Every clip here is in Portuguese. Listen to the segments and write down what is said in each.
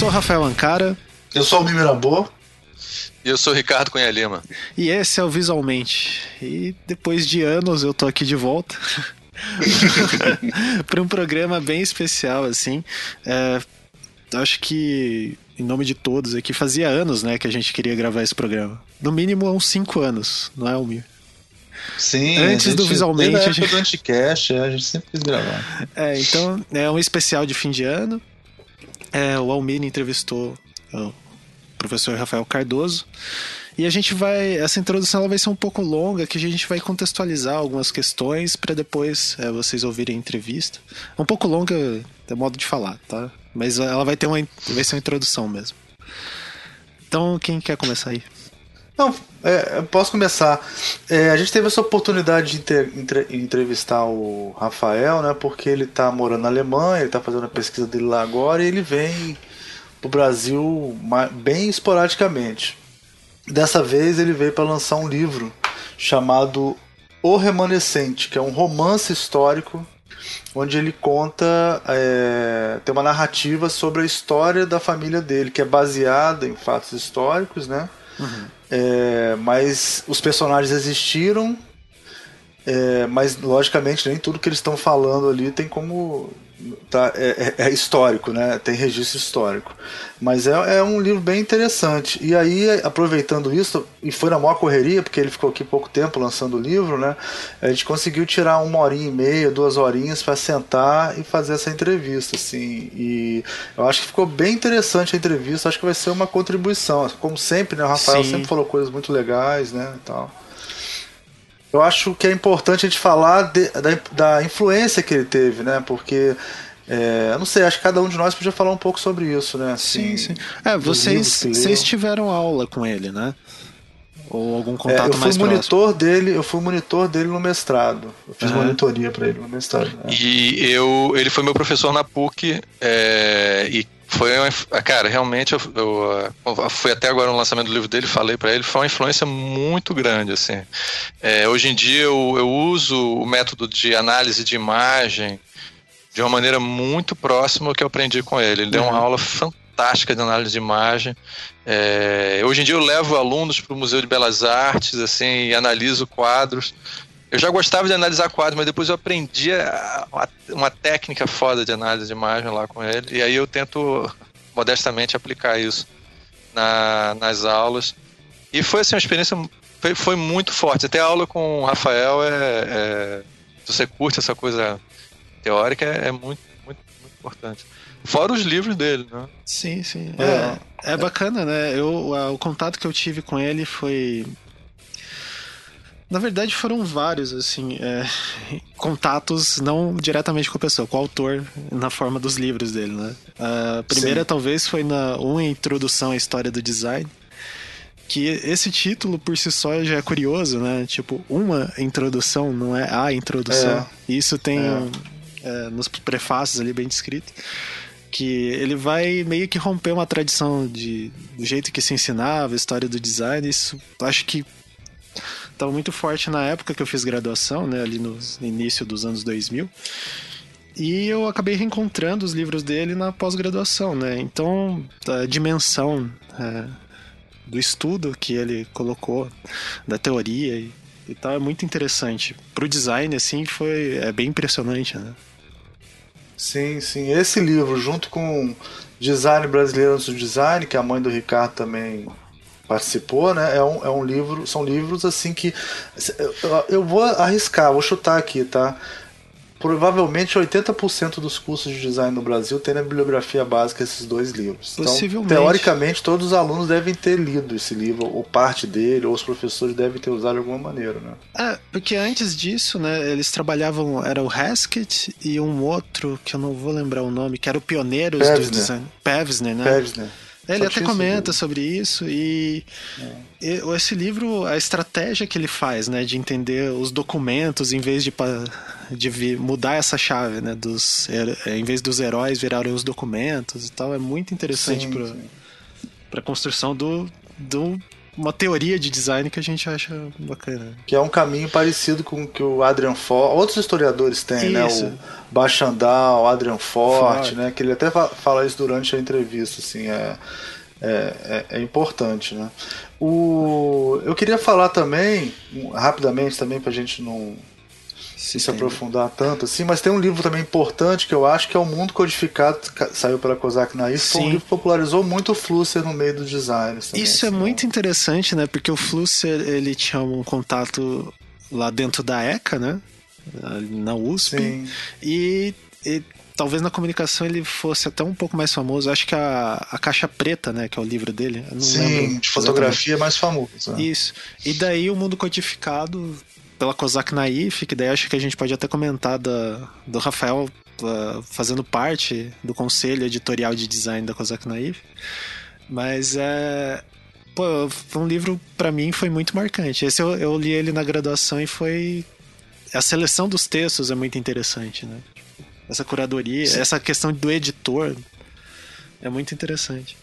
sou o Rafael Ancara. Eu sou o Mimirabô. E eu sou o Ricardo Cunha Lima. E esse é o Visualmente. E depois de anos eu tô aqui de volta. para um programa bem especial, assim. É, acho que, em nome de todos aqui, fazia anos né, que a gente queria gravar esse programa. No mínimo uns 5 anos, não é, Almir? Sim, antes gente, do Visualmente. A a gente... do Anticast, é, a gente sempre quis gravar. É, então é um especial de fim de ano. É, o Almir entrevistou o professor Rafael Cardoso. E a gente vai. Essa introdução ela vai ser um pouco longa, que a gente vai contextualizar algumas questões para depois é, vocês ouvirem a entrevista. É um pouco longa, é modo de falar, tá? Mas ela vai ter uma, vai ser uma introdução mesmo. Então, quem quer começar aí? Não, é, posso começar. É, a gente teve essa oportunidade de inter, entre, entrevistar o Rafael, né? Porque ele está morando na Alemanha, ele está fazendo a pesquisa dele lá agora e ele vem pro Brasil bem esporadicamente. Dessa vez ele veio para lançar um livro chamado O Remanescente, que é um romance histórico onde ele conta, é, tem uma narrativa sobre a história da família dele, que é baseada em fatos históricos, né? Uhum. É, mas os personagens existiram, é, mas logicamente nem tudo que eles estão falando ali tem como tá, é, é, é, histórico, né? Tem registro histórico. Mas é, é, um livro bem interessante. E aí, aproveitando isso, e foi na maior correria, porque ele ficou aqui pouco tempo lançando o livro, né? A gente conseguiu tirar uma horinha e meia, duas horinhas para sentar e fazer essa entrevista, assim. E eu acho que ficou bem interessante a entrevista. Acho que vai ser uma contribuição. Como sempre, né? O Rafael Sim. sempre falou coisas muito legais, né? E tal. Eu acho que é importante a gente falar de, da, da influência que ele teve, né? Porque é, eu não sei, acho que cada um de nós podia falar um pouco sobre isso, né? Assim, sim, sim. É, vocês, vocês tiveram aula com ele, né? Ou algum contato é, eu fui mais monitor próximo? dele, eu fui monitor dele no mestrado. Eu fiz uhum. monitoria para ele no mestrado. Né? E eu, ele foi meu professor na PUC é, e foi uma, cara, realmente eu, eu, eu, fui até agora no lançamento do livro dele, falei para ele, foi uma influência muito grande, assim. É, hoje em dia eu, eu uso o método de análise de imagem de uma maneira muito próxima ao que eu aprendi com ele. Ele deu uma uhum. aula fantástica de análise de imagem. É, hoje em dia eu levo alunos para o Museu de Belas Artes, assim, e analiso quadros. Eu já gostava de analisar quadros, mas depois eu aprendi uma, uma técnica foda de análise de imagem lá com ele. E aí eu tento modestamente aplicar isso na, nas aulas. E foi assim, uma experiência foi, foi, muito forte. Até a aula com o Rafael é, é se você curte essa coisa teórica, é, é muito, muito, muito importante. Fora os livros dele, né? Sim, sim. É, é bacana, né? Eu, o contato que eu tive com ele foi na verdade, foram vários, assim, é, contatos não diretamente com a pessoa, com o autor, na forma dos livros dele, né? A primeira, Sim. talvez, foi na uma introdução à história do design, que esse título por si só já é curioso, né? Tipo, uma introdução, não é a introdução. É. Isso tem é. É, nos prefácios ali bem descrito que ele vai meio que romper uma tradição de do jeito que se ensinava a história do design isso acho que estava muito forte na época que eu fiz graduação, né, ali no início dos anos 2000. E eu acabei reencontrando os livros dele na pós-graduação, né? Então, a dimensão é, do estudo que ele colocou, da teoria e, e tal, é muito interessante. Para o design, assim, foi é bem impressionante, né? Sim, sim. Esse livro, junto com Design Brasileiro do Design, que a mãe do Ricardo também participou, né? É um, é um livro, são livros assim que eu, eu vou arriscar, vou chutar aqui, tá? Provavelmente 80% dos cursos de design no Brasil tem na bibliografia básica esses dois livros. Então, teoricamente, todos os alunos devem ter lido esse livro, ou parte dele, ou os professores devem ter usado de alguma maneira, né? É, porque antes disso, né, eles trabalhavam, era o Haskett e um outro, que eu não vou lembrar o nome, que era o Pioneiros Pevsner. do Design. Pevsner, né? Pevsner. Ele até comenta sobre isso e, é. esse livro, a estratégia que ele faz, né, de entender os documentos em vez de, de mudar essa chave, né, dos, em vez dos heróis virarem os documentos e tal, é muito interessante para a construção do, do uma teoria de design que a gente acha bacana. Que é um caminho parecido com o que o Adrian Forte, outros historiadores têm, né? Isso. O Bachandal, o Adrian Forte, né? Que ele até fa- fala isso durante a entrevista, assim, é, é, é, é importante, né? O, eu queria falar também, rapidamente também, pra gente não se, se aprofundar tanto, assim, mas tem um livro também importante que eu acho que é O Mundo Codificado, saiu pela Kozak Naif, foi um Sim. livro que popularizou muito o Flusser no meio do design. também, Isso é assim, muito interessante, né? Porque o Flusser, ele tinha um contato lá dentro da ECA, né? Na USP. Sim. E, e talvez na comunicação ele fosse até um pouco mais famoso. Acho que a, a Caixa Preta, né? Que é o livro dele. Sim, de fotografia é mais famoso. né? Isso. E daí o mundo codificado pela Kozak Naif, que daí acho que a gente pode até comentar da, do Rafael uh, fazendo parte do conselho editorial de design da Kozak Naif. Mas é. Pô, foi um livro, pra mim, foi muito marcante. Esse eu, eu li ele na graduação e foi. A seleção dos textos é muito interessante, né? Essa curadoria, essa questão do editor é muito interessante.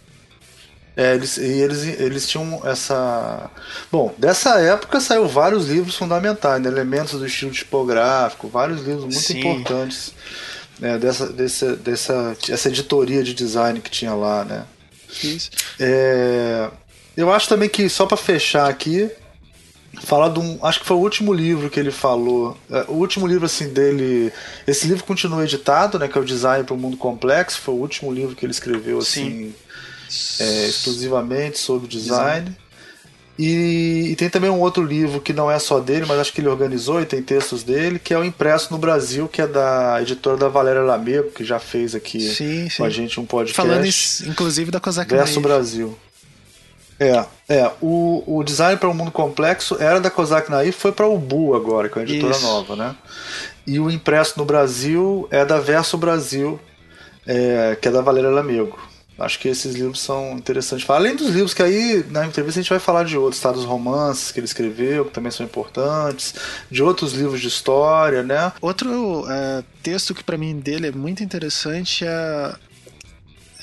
É, eles, e eles, eles tinham essa. Bom, dessa época saiu vários livros fundamentais, né? elementos do estilo tipográfico, vários livros muito Sim. importantes né? dessa, dessa, dessa essa editoria de design que tinha lá, né? Isso. É, eu acho também que, só para fechar aqui, falar de um. Acho que foi o último livro que ele falou. é, O último livro assim dele. Esse livro continua editado, né? Que é o Design para o Mundo Complexo. Foi o último livro que ele escreveu assim é, exclusivamente sobre design. E, e tem também um outro livro que não é só dele, mas acho que ele organizou e tem textos dele, que é o Impresso no Brasil, que é da editora da Valéria Lamego, que já fez aqui Sim, sim. com a gente um podcast. Falando inclusive da Kozak Verso Naif. Brasil. É, é. O, o design para o mundo complexo era da Kozak Naif, foi para o Bu agora, que é a editora Isso. nova, né? E o impresso no Brasil é da Verso Brasil, é, que é da Valéria Lamego. Acho que esses livros são interessantes. Além dos livros que aí na entrevista a gente vai falar de outros, tá? Dos romances que ele escreveu, que também são importantes, de outros livros de história, né? Outro é, texto que pra mim dele é muito interessante é a,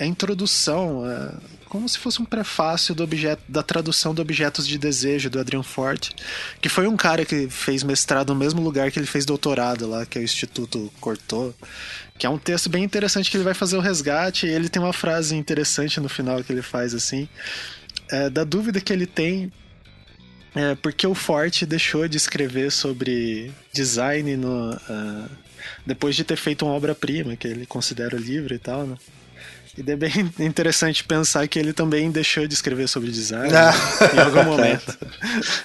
é introdução, é como se fosse um prefácio do objeto, da tradução de Objetos de Desejo do Adrian Forte, que foi um cara que fez mestrado no mesmo lugar que ele fez doutorado lá, que é o Instituto Cortot. Que é um texto bem interessante que ele vai fazer o resgate e ele tem uma frase interessante no final que ele faz assim. é, da dúvida que ele tem é, porque o Forte deixou de escrever sobre design no, ah, depois de ter feito uma obra-prima, que ele considera o livro e tal, né? E é bem interessante pensar que ele também deixou de escrever sobre design Ah. em algum momento.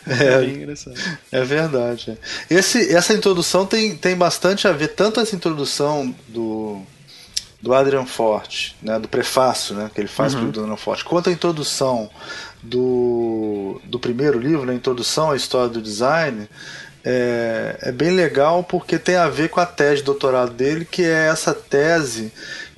É. É bem engraçado. É verdade. é. Esse, essa introdução tem, tem bastante a ver, tanto essa introdução do, do Adrian Forte, né, do prefácio né, que ele faz Uhum. para o Adrian Forte, quanto a introdução do, do primeiro livro, né, a introdução à história do design, é, é bem legal porque tem a ver com a tese de doutorado dele, que é essa tese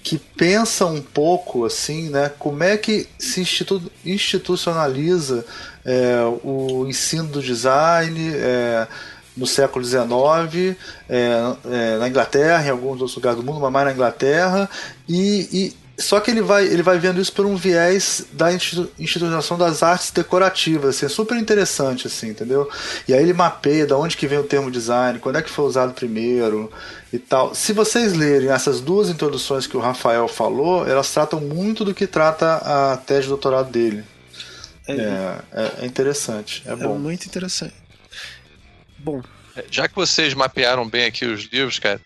que pensa um pouco assim, né, como é que se institu- institucionaliza é, o ensino do design é, no século XIX, é, é, na Inglaterra, em alguns outros lugares do mundo, mas mais na Inglaterra, e, e- só que ele vai, ele vai vendo isso por um viés da institu- institucionalização das artes decorativas, assim, é super interessante, assim, entendeu? E aí ele mapeia de onde que vem o termo design, quando é que foi usado primeiro e tal. Se vocês lerem essas duas introduções que o Rafael falou, elas tratam muito do que trata a tese de doutorado dele. É, É, é- é interessante, é é bom. muito interessante. Bom, Já que vocês mapearam bem aqui os livros, cara,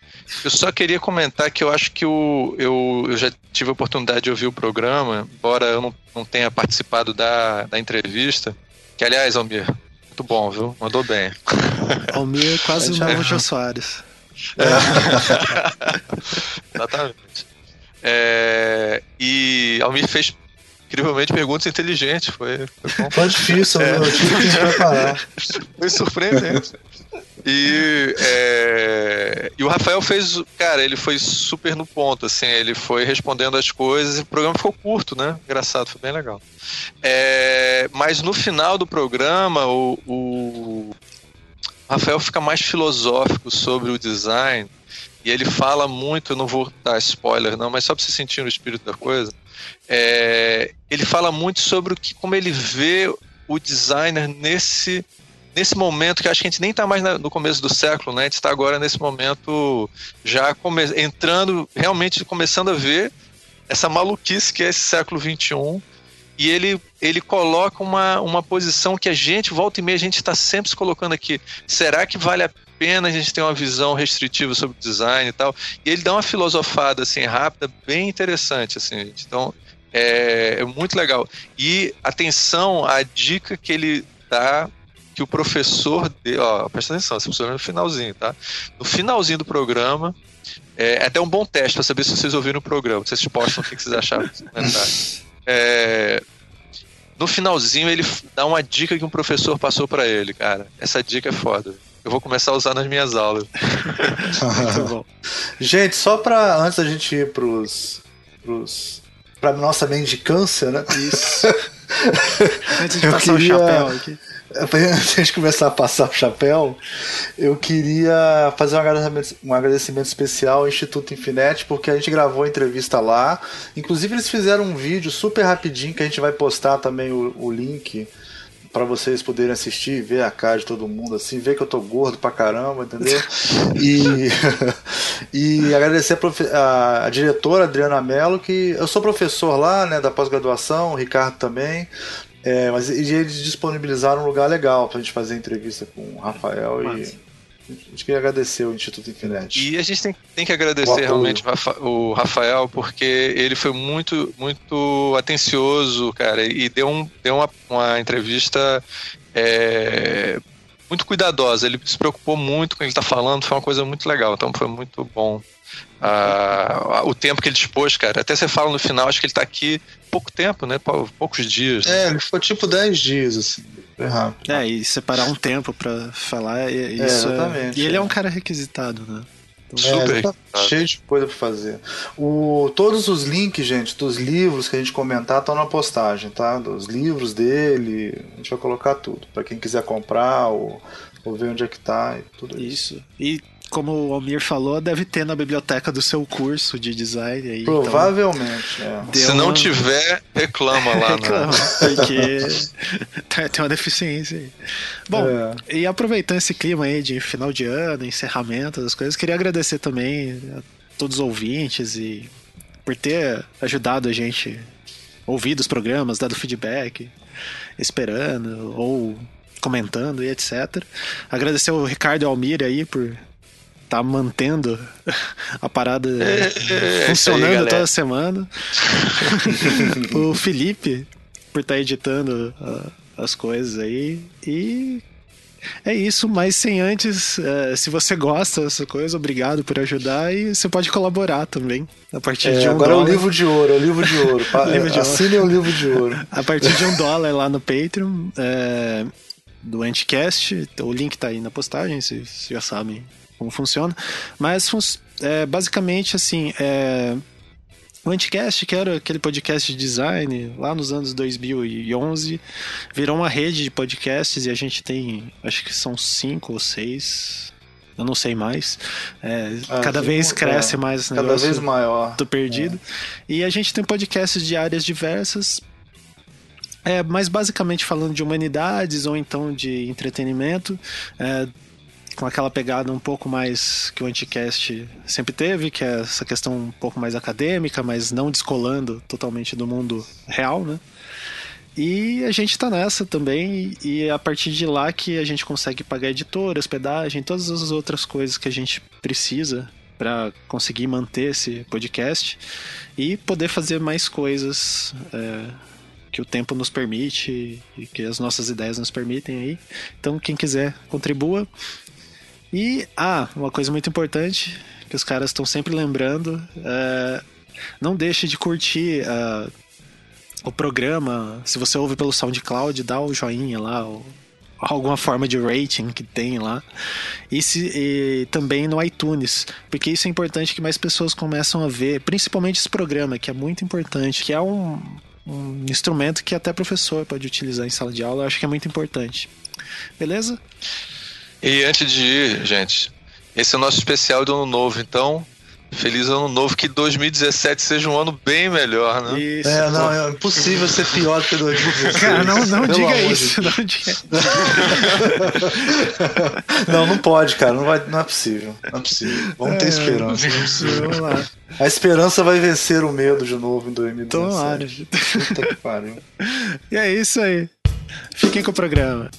eu só queria comentar que eu acho que o, eu, eu já tive a oportunidade de ouvir o programa, embora eu não, não tenha participado da, da entrevista. Que, aliás, Almir, muito bom, viu? Mandou bem. Almir quase o gente novo já- Jô Soares. Exatamente. É, e Almir fez incrivelmente perguntas inteligentes. Foi, foi. Foi difícil, É. eu tive que me preparar. Foi surpreendente. E, é, e o Rafael fez, cara, ele foi super no ponto, assim, ele foi respondendo as coisas e o programa ficou curto, né? Engraçado, foi bem legal. É, mas no final do programa, o, o Rafael fica mais filosófico sobre o design e ele fala muito, eu não vou dar spoiler não, mas só para você sentir o espírito da coisa, é, ele fala muito sobre o que, como ele vê o designer nesse nesse momento que acho que a gente nem está mais no começo do século, né? A gente está agora nesse momento já come, entrando, realmente começando a ver essa maluquice que é esse século XXI. E ele, ele coloca uma, uma posição que a gente, volta e meia, a gente está sempre se colocando aqui. Será que vale a pena a gente ter uma visão restritiva sobre design e tal? E ele dá uma filosofada assim rápida, bem interessante, assim, gente. Então, é, é muito legal. E atenção à dica que ele dá que o professor de, ó, presta atenção, você precisa no finalzinho, tá? No finalzinho do programa, é, é até um bom teste para saber se vocês ouviram o programa, se vocês postam o que vocês acharam. É, no finalzinho ele dá uma dica que um professor passou para ele, cara. Essa dica é foda. Eu vou começar a usar nas minhas aulas. Muito bom. Gente, só para antes da gente ir pros, pros para nossa mendicância, né? Isso. antes de eu passar queria... o chapéu aqui. Antes de começar a passar o chapéu, eu queria fazer um agradecimento, um agradecimento especial ao Instituto Infinet, porque a gente gravou a entrevista lá. Inclusive, eles fizeram um vídeo super rapidinho que a gente vai postar também o, o link para vocês poderem assistir, ver a cara de todo mundo, assim, ver que eu tô gordo pra caramba, entendeu? E, e agradecer a, a, a, diretora Adriana Mello, que eu sou professor lá, né, da pós-graduação, o Ricardo também. É, mas eles disponibilizaram um lugar legal pra gente fazer entrevista com o Rafael Mas... e. A gente queria agradecer o Instituto Infinite. E a gente tem, tem que agradecer realmente o Rafael, porque ele foi muito, muito atencioso, cara, e deu, um, deu uma, uma entrevista é, muito cuidadosa. Ele se preocupou muito com o que ele está falando, foi uma coisa muito legal, então foi muito bom ah, o tempo que ele dispôs, cara. Até você fala no final, acho que ele tá aqui pouco tempo, né? Poucos dias. É, ele ficou tipo 10 dias, assim. Foi rápido. É, e separar um tempo para falar, é, isso é, exatamente. É... E ele é. é um cara requisitado, né? Então, Super. É, tá cheio de coisa para fazer. O, todos os links, gente, dos livros que a gente comentar estão na postagem, tá? Dos livros dele, a gente vai colocar tudo. para quem quiser comprar ou, ou ver onde é que tá e tudo isso. Isso. E como o Almir falou, deve ter na biblioteca do seu curso de design aí. Então Provavelmente, então, é. Se não tiver, reclama lá. Né? reclama, porque tem uma deficiência aí. Bom, é. e aproveitando esse clima aí de final de ano, encerramento das coisas, queria agradecer também a todos os ouvintes e por ter ajudado a gente ouvir os programas, dado feedback, esperando ou comentando e etc. Agradecer o Ricardo Almir aí por tá mantendo a parada é, é funcionando aí, toda semana. o Felipe, por estar tá editando uh, as coisas aí. E é isso, mas sem antes, uh, se você gosta dessa coisa, obrigado por ajudar e você pode colaborar também. A partir é, de um agora dólar. é o livro de ouro, é o livro de ouro. livro de Assine o livro de ouro. A partir de um dólar lá no Patreon. É, do Anticast, o link tá aí na postagem, vocês já sabem como funciona. Mas é, basicamente assim, é, o Anticast, que era aquele podcast de design lá nos anos 2011, virou uma rede de podcasts e a gente tem, acho que são cinco ou seis. Eu não sei mais. É, ah, cada vez cresce é, mais Cada vez maior. Tô perdido. É. E a gente tem podcasts de áreas diversas. É, mas basicamente falando de humanidades ou então de entretenimento. Com aquela pegada um pouco mais que o Anticast sempre teve, que é essa questão um pouco mais acadêmica, mas não descolando totalmente do mundo real, né? E a gente tá nessa também, e é a partir de lá que a gente consegue pagar editora, hospedagem, todas as outras coisas que a gente precisa para conseguir manter esse podcast e poder fazer mais coisas é, que o tempo nos permite e que as nossas ideias nos permitem aí. Então, quem quiser, contribua. E, ah, uma coisa muito importante que os caras estão sempre lembrando: é, não deixe de curtir uh, o programa. Se você ouve pelo SoundCloud, dá o joinha lá, alguma forma de rating que tem lá. E, se, e também no iTunes, porque isso é importante que mais pessoas começam a ver, principalmente esse programa, que é muito importante, que é um, um instrumento que até professor pode utilizar em sala de aula, eu acho que é muito importante. Beleza? E antes de ir, gente, esse é o nosso especial do ano novo, então Feliz ano novo, que 2017 seja um ano bem melhor, né? Isso. É, não, é impossível ser pior do que 2016. Cara, não, não diga isso. Não, diga... não, não pode, cara. Não, vai, não é possível. Não é possível. Vamos ter é, esperança. Vamos lá. A esperança vai vencer o medo de novo em 2017. Tomara. Puta que pariu. E é isso aí. Fiquem com o programa.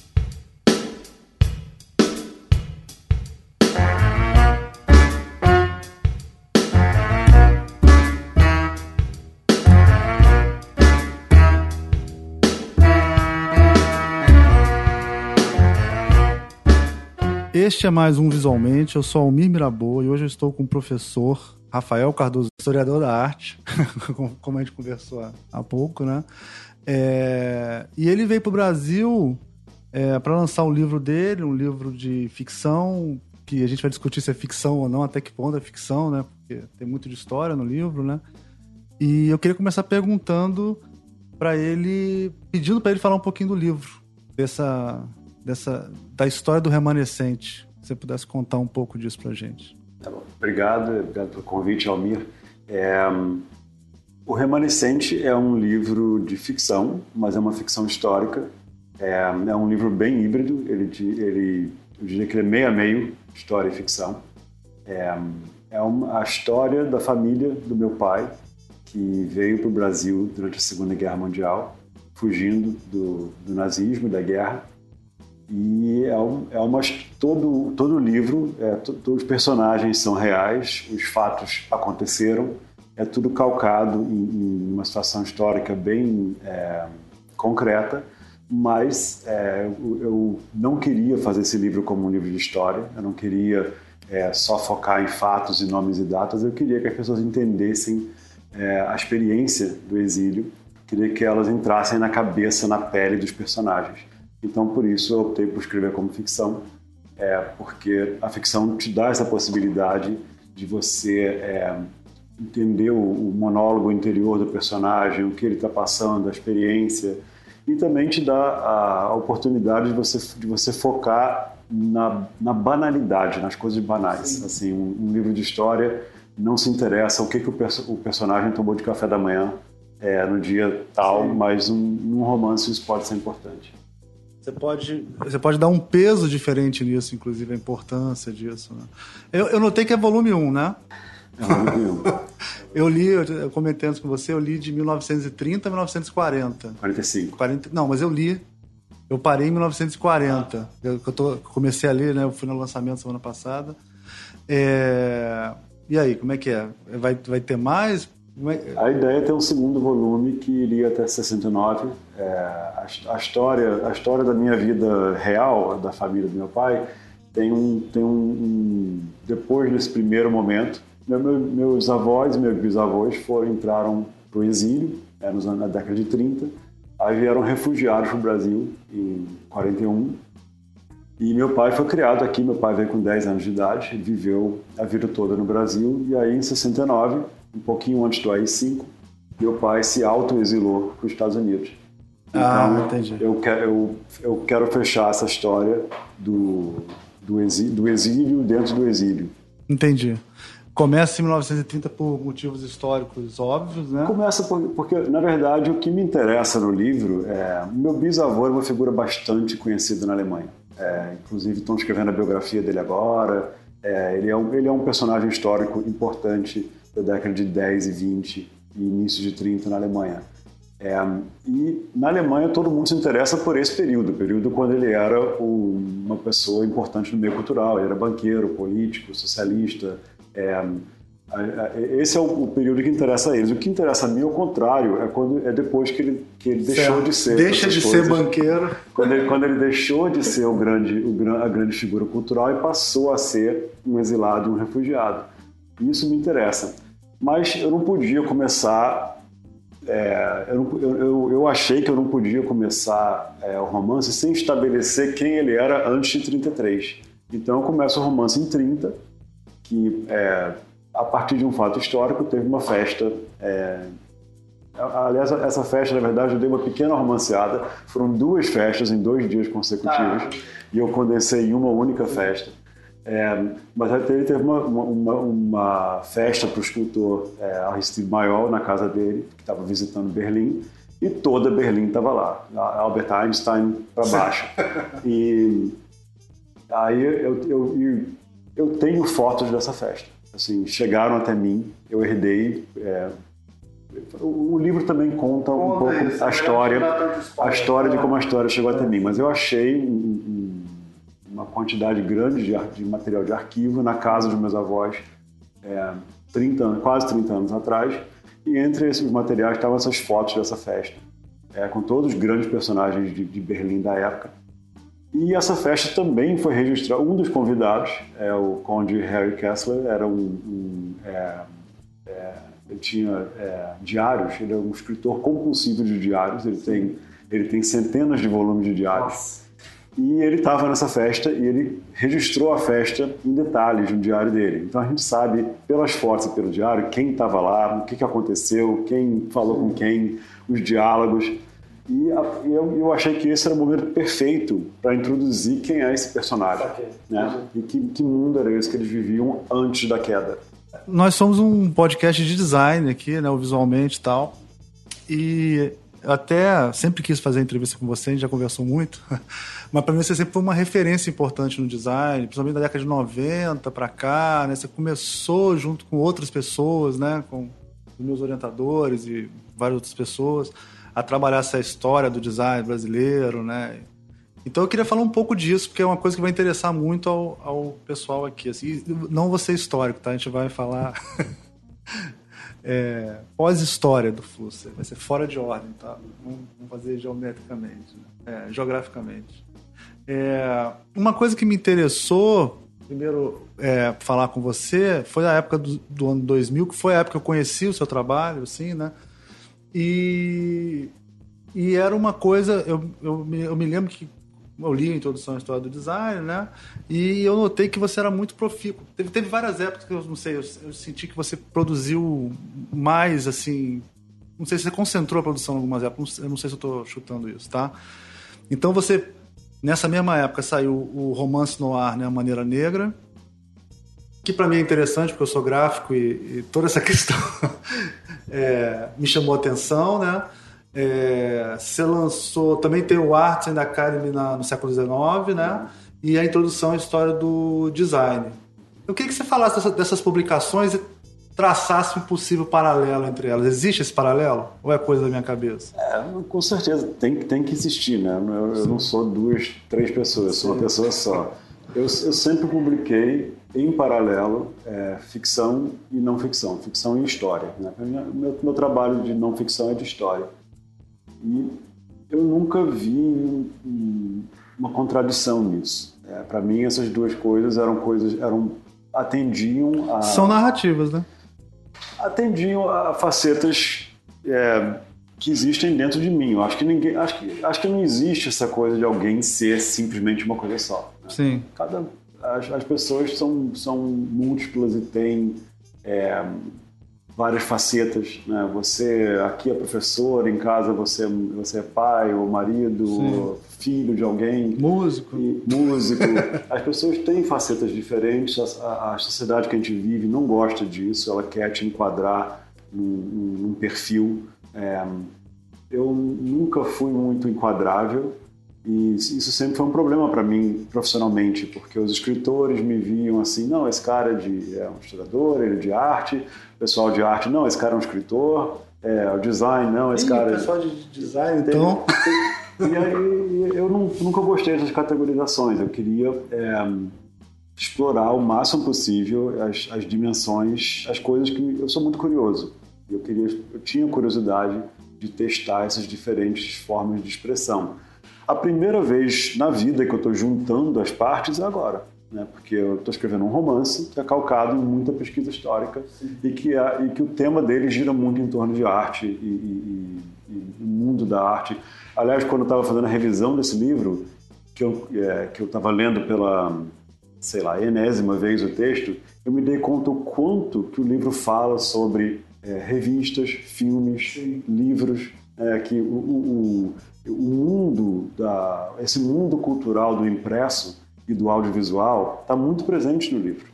Este é mais um Visualmente. Eu sou Almir Mirabô e hoje eu estou com o professor Rafael Cardoso, historiador da arte, como a gente conversou há pouco, né? É... E ele veio para o Brasil é, para lançar um livro dele, um livro de ficção, que a gente vai discutir se é ficção ou não, até que ponto é ficção, né? Porque tem muito de história no livro, né? E eu queria começar perguntando para ele, pedindo para ele falar um pouquinho do livro, dessa dessa, da história do remanescente. Se você pudesse contar um pouco disso para a gente. Tá obrigado, obrigado pelo convite, Almir. É, o Remanescente é um livro de ficção, mas é uma ficção histórica. É, é um livro bem híbrido, ele, ele, eu diria que ele é meio a meio, história e ficção. É, é uma, a história da família do meu pai, que veio para o Brasil durante a Segunda Guerra Mundial, fugindo do, do nazismo, da guerra, e é, um, é uma todo todo o livro, é, todos os personagens são reais, os fatos aconteceram, é tudo calcado em, em uma situação histórica bem é, concreta. Mas é, eu não queria fazer esse livro como um livro de história. Eu não queria é, só focar em fatos e nomes e datas. Eu queria que as pessoas entendessem é, a experiência do exílio. Queria que elas entrassem na cabeça, na pele dos personagens. Então, por isso, eu optei por escrever como ficção, é, porque a ficção te dá essa possibilidade de você é, entender o, o, monólogo interior do personagem, o que ele está passando, a experiência, e também te dá a, a oportunidade de você, de você focar na, na banalidade, nas coisas banais. Sim. Assim, um, um, livro de história não se interessa o que, que o, perso o personagem tomou de café da manhã é, no dia tal, Sim. mas um, num romance isso pode ser importante. Você pode, você pode dar um peso diferente nisso, inclusive a importância disso. Né? Eu, eu notei que é volume 1, né? É volume 1. eu li, eu comentei antes com você, eu li de 1930 a 1940. 45. 40, não, mas eu li. Eu parei em 1940. Ah. Eu, eu tô, comecei a ler, né? Eu fui no lançamento semana passada. É, e aí, como é que é? Vai, vai ter mais? A ideia é ter um segundo volume que iria até 69. É, a, a, história, a história da minha vida real, da família do meu pai, tem um, tem um, um depois desse primeiro momento, meu, meus avós e meus bisavós foram entraram para o exílio, é, nos, na década de 30, aí vieram refugiados para o Brasil em 41. E meu pai foi criado aqui, meu pai veio com 10 anos de idade, viveu a vida toda no Brasil, e aí em 69 um pouquinho antes do AI-5, meu pai se auto-exilou para os Estados Unidos. Ah, então, ah, entendi. Eu, quero, eu, eu quero fechar essa história do, do, exílio, do exílio dentro do exílio. Entendi. Começa em 1930 por motivos históricos óbvios, né? Começa por, porque, na verdade, o que me interessa no livro é... Meu bisavô é uma figura bastante conhecida na Alemanha. É, inclusive, estão escrevendo a biografia dele agora. É, ele, é um, ele é um personagem histórico importante da década de 10 e 20 e início de 30 na Alemanha. É, e na Alemanha todo mundo se interessa por esse período, período quando ele era uma pessoa importante no meio cultural, ele era banqueiro, político, socialista. É, esse é o, período que interessa a eles. O que interessa a mim, ao contrário, é quando é depois que ele, que ele deixou de ser. Deixa de coisas. ser banqueiro. Quando ele, quando ele deixou de ser o grande, o, a grande figura cultural e passou a ser um exilado, um refugiado. Isso me interessa. Mas eu não podia começar. É, eu, eu, eu, achei que eu não podia começar é, o romance sem estabelecer quem ele era antes de 33. Então eu começo o romance em 30, que é, a partir de um fato histórico teve uma festa. É, aliás, essa festa, na verdade, eu dei uma pequena romanceada. Foram duas festas em dois dias consecutivos. Ah. E eu condensei em uma única festa. É, mas ele teve uma, uma, uma festa para o escultor é, Aristide Maior na casa dele, que estava visitando Berlim, e toda Berlim estava lá, Albert Einstein para baixo. e aí eu, eu, eu, tenho fotos dessa festa. Assim, chegaram até mim, eu herdei. É, o livro também conta um pouco a história, a história de como a história chegou até mim, mas eu achei um, quantidade grande de, de, material de arquivo na casa dos meus avós, é, 30, quase 30 anos atrás, e entre esses materiais estavam essas fotos dessa festa, é, com todos os grandes personagens de, de Berlim da época. E essa festa também foi registrada. Um dos convidados, é o Conde Harry Kessler, era um, um é, é, ele tinha é, diários. Ele é um escritor compulsivo de diários. Ele tem ele tem centenas de volumes de diários. Nossa. E ele estava nessa festa e ele registrou a festa em detalhes no diário dele. Então a gente sabe pelas fotos e pelo diário quem estava lá, o que, que aconteceu, quem falou Sim. com quem, os diálogos. E eu, eu achei que esse era o momento perfeito para introduzir quem é esse personagem. Né? E que, que mundo era esse que eles viviam antes da queda. Nós somos um podcast de design aqui, né, visualmente e tal. E eu até sempre quis fazer entrevista com você, a gente já conversou muito. Mas para mim você sempre foi uma referência importante no design, principalmente na década de 90 para cá, né? Você começou junto com outras pessoas, né, com os meus orientadores e várias outras pessoas a trabalhar essa história do design brasileiro, né? Então eu queria falar um pouco disso, porque é uma coisa que vai interessar muito ao, ao pessoal aqui. Assim, não ser histórico, tá? A gente vai falar é, pós-história do Flusser, vai ser fora de ordem, tá? Vamos, fazer geometricamente, né? é, geograficamente. É, uma coisa que me interessou, primeiro, é, falar com você, foi a época do, do ano 2000, que foi a época que eu conheci o seu trabalho, assim, né? E, e era uma coisa, eu, eu, eu me lembro que eu li a introdução à história do design, né? E eu notei que você era muito profícuo. Teve, teve várias épocas que eu não sei, eu, eu, senti que você produziu mais, assim. Não sei se você concentrou a produção em algumas épocas, eu não sei se eu estou chutando isso, tá? Então você, nessa mesma época, saiu o romance no ar, né? A Maneira Negra, que para mim é interessante porque eu sou gráfico e, e toda essa questão é, me chamou a atenção, né? É, você lançou, também tem o Arts and Academy na, no século XIX, né? E a introdução à história do design. Eu queria que você falasse dessa, dessas publicações e traçasse um possível paralelo entre elas. Existe esse paralelo? Ou é coisa da minha cabeça? É, com certeza, tem, tem que existir, né? Eu, eu não sou duas, três pessoas, eu sou uma pessoa só. Eu, eu sempre publiquei em paralelo é, ficção e não ficção, ficção e história. Né? Meu, meu trabalho de não ficção é de história. E eu nunca vi uma contradição nisso. É, Para mim, essas duas coisas eram coisas, eram atendiam a são narrativas, né? Atendiam a facetas é, que existem dentro de mim. Eu acho que ninguém, acho que, acho que não existe essa coisa de alguém ser simplesmente uma coisa só. Né? Sim. Cada as, as pessoas são, são múltiplas e têm é, várias facetas. Né? Você aqui é professor, em casa você, você é pai ou marido, ou filho de alguém. Músico. E, músico. as pessoas têm facetas diferentes. A, a, sociedade que a gente vive não gosta disso, ela quer te enquadrar num, num perfil. É, eu nunca fui muito enquadrável e isso sempre foi um problema para mim profissionalmente, porque os escritores me viam assim: não, esse cara é, de, é um historiador, ele é de arte, o pessoal de arte, não, esse cara é um escritor, é, o design, não, esse Ih, cara. O é pessoal de design, então. e aí eu não, nunca gostei dessas categorizações, eu queria é, explorar o máximo possível as, as dimensões, as coisas que eu sou muito curioso. Eu, queria, eu tinha curiosidade de testar essas diferentes formas de expressão. A primeira vez na vida que eu estou juntando as partes é agora. Né? Porque eu estou escrevendo um romance que é calcado em muita pesquisa histórica e que, é, e que o tema dele gira muito em torno de arte e, e, e o mundo da arte. Aliás, quando eu estava fazendo a revisão desse livro, que eu é, estava lendo pela, sei lá, enésima vez o texto, eu me dei conta o quanto que o livro fala sobre é, revistas, filmes, Sim. livros, é, que o, o, o mundo da esse mundo cultural do impresso e do audiovisual está muito presente no livro.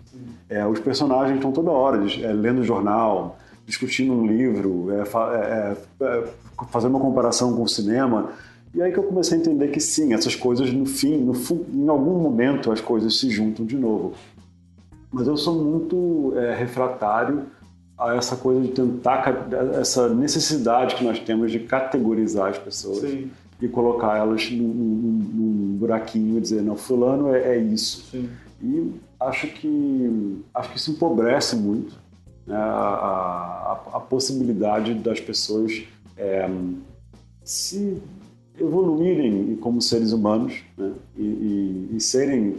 É, os personagens estão toda hora é, lendo jornal, discutindo um livro, é, é, é, fazendo uma comparação com o cinema. E aí que eu comecei a entender que sim, essas coisas no fim, no, em algum momento as coisas se juntam de novo. Mas eu sou muito é, refratário a essa coisa de tentar, essa necessidade que nós temos de categorizar as pessoas sim. E colocar elas num, num, num, buraquinho e dizer, não, fulano é, é isso. Sim. E acho que, acho que isso empobrece muito né, a, a, a, possibilidade das pessoas é, se evoluírem como seres humanos né, e, e, e, serem.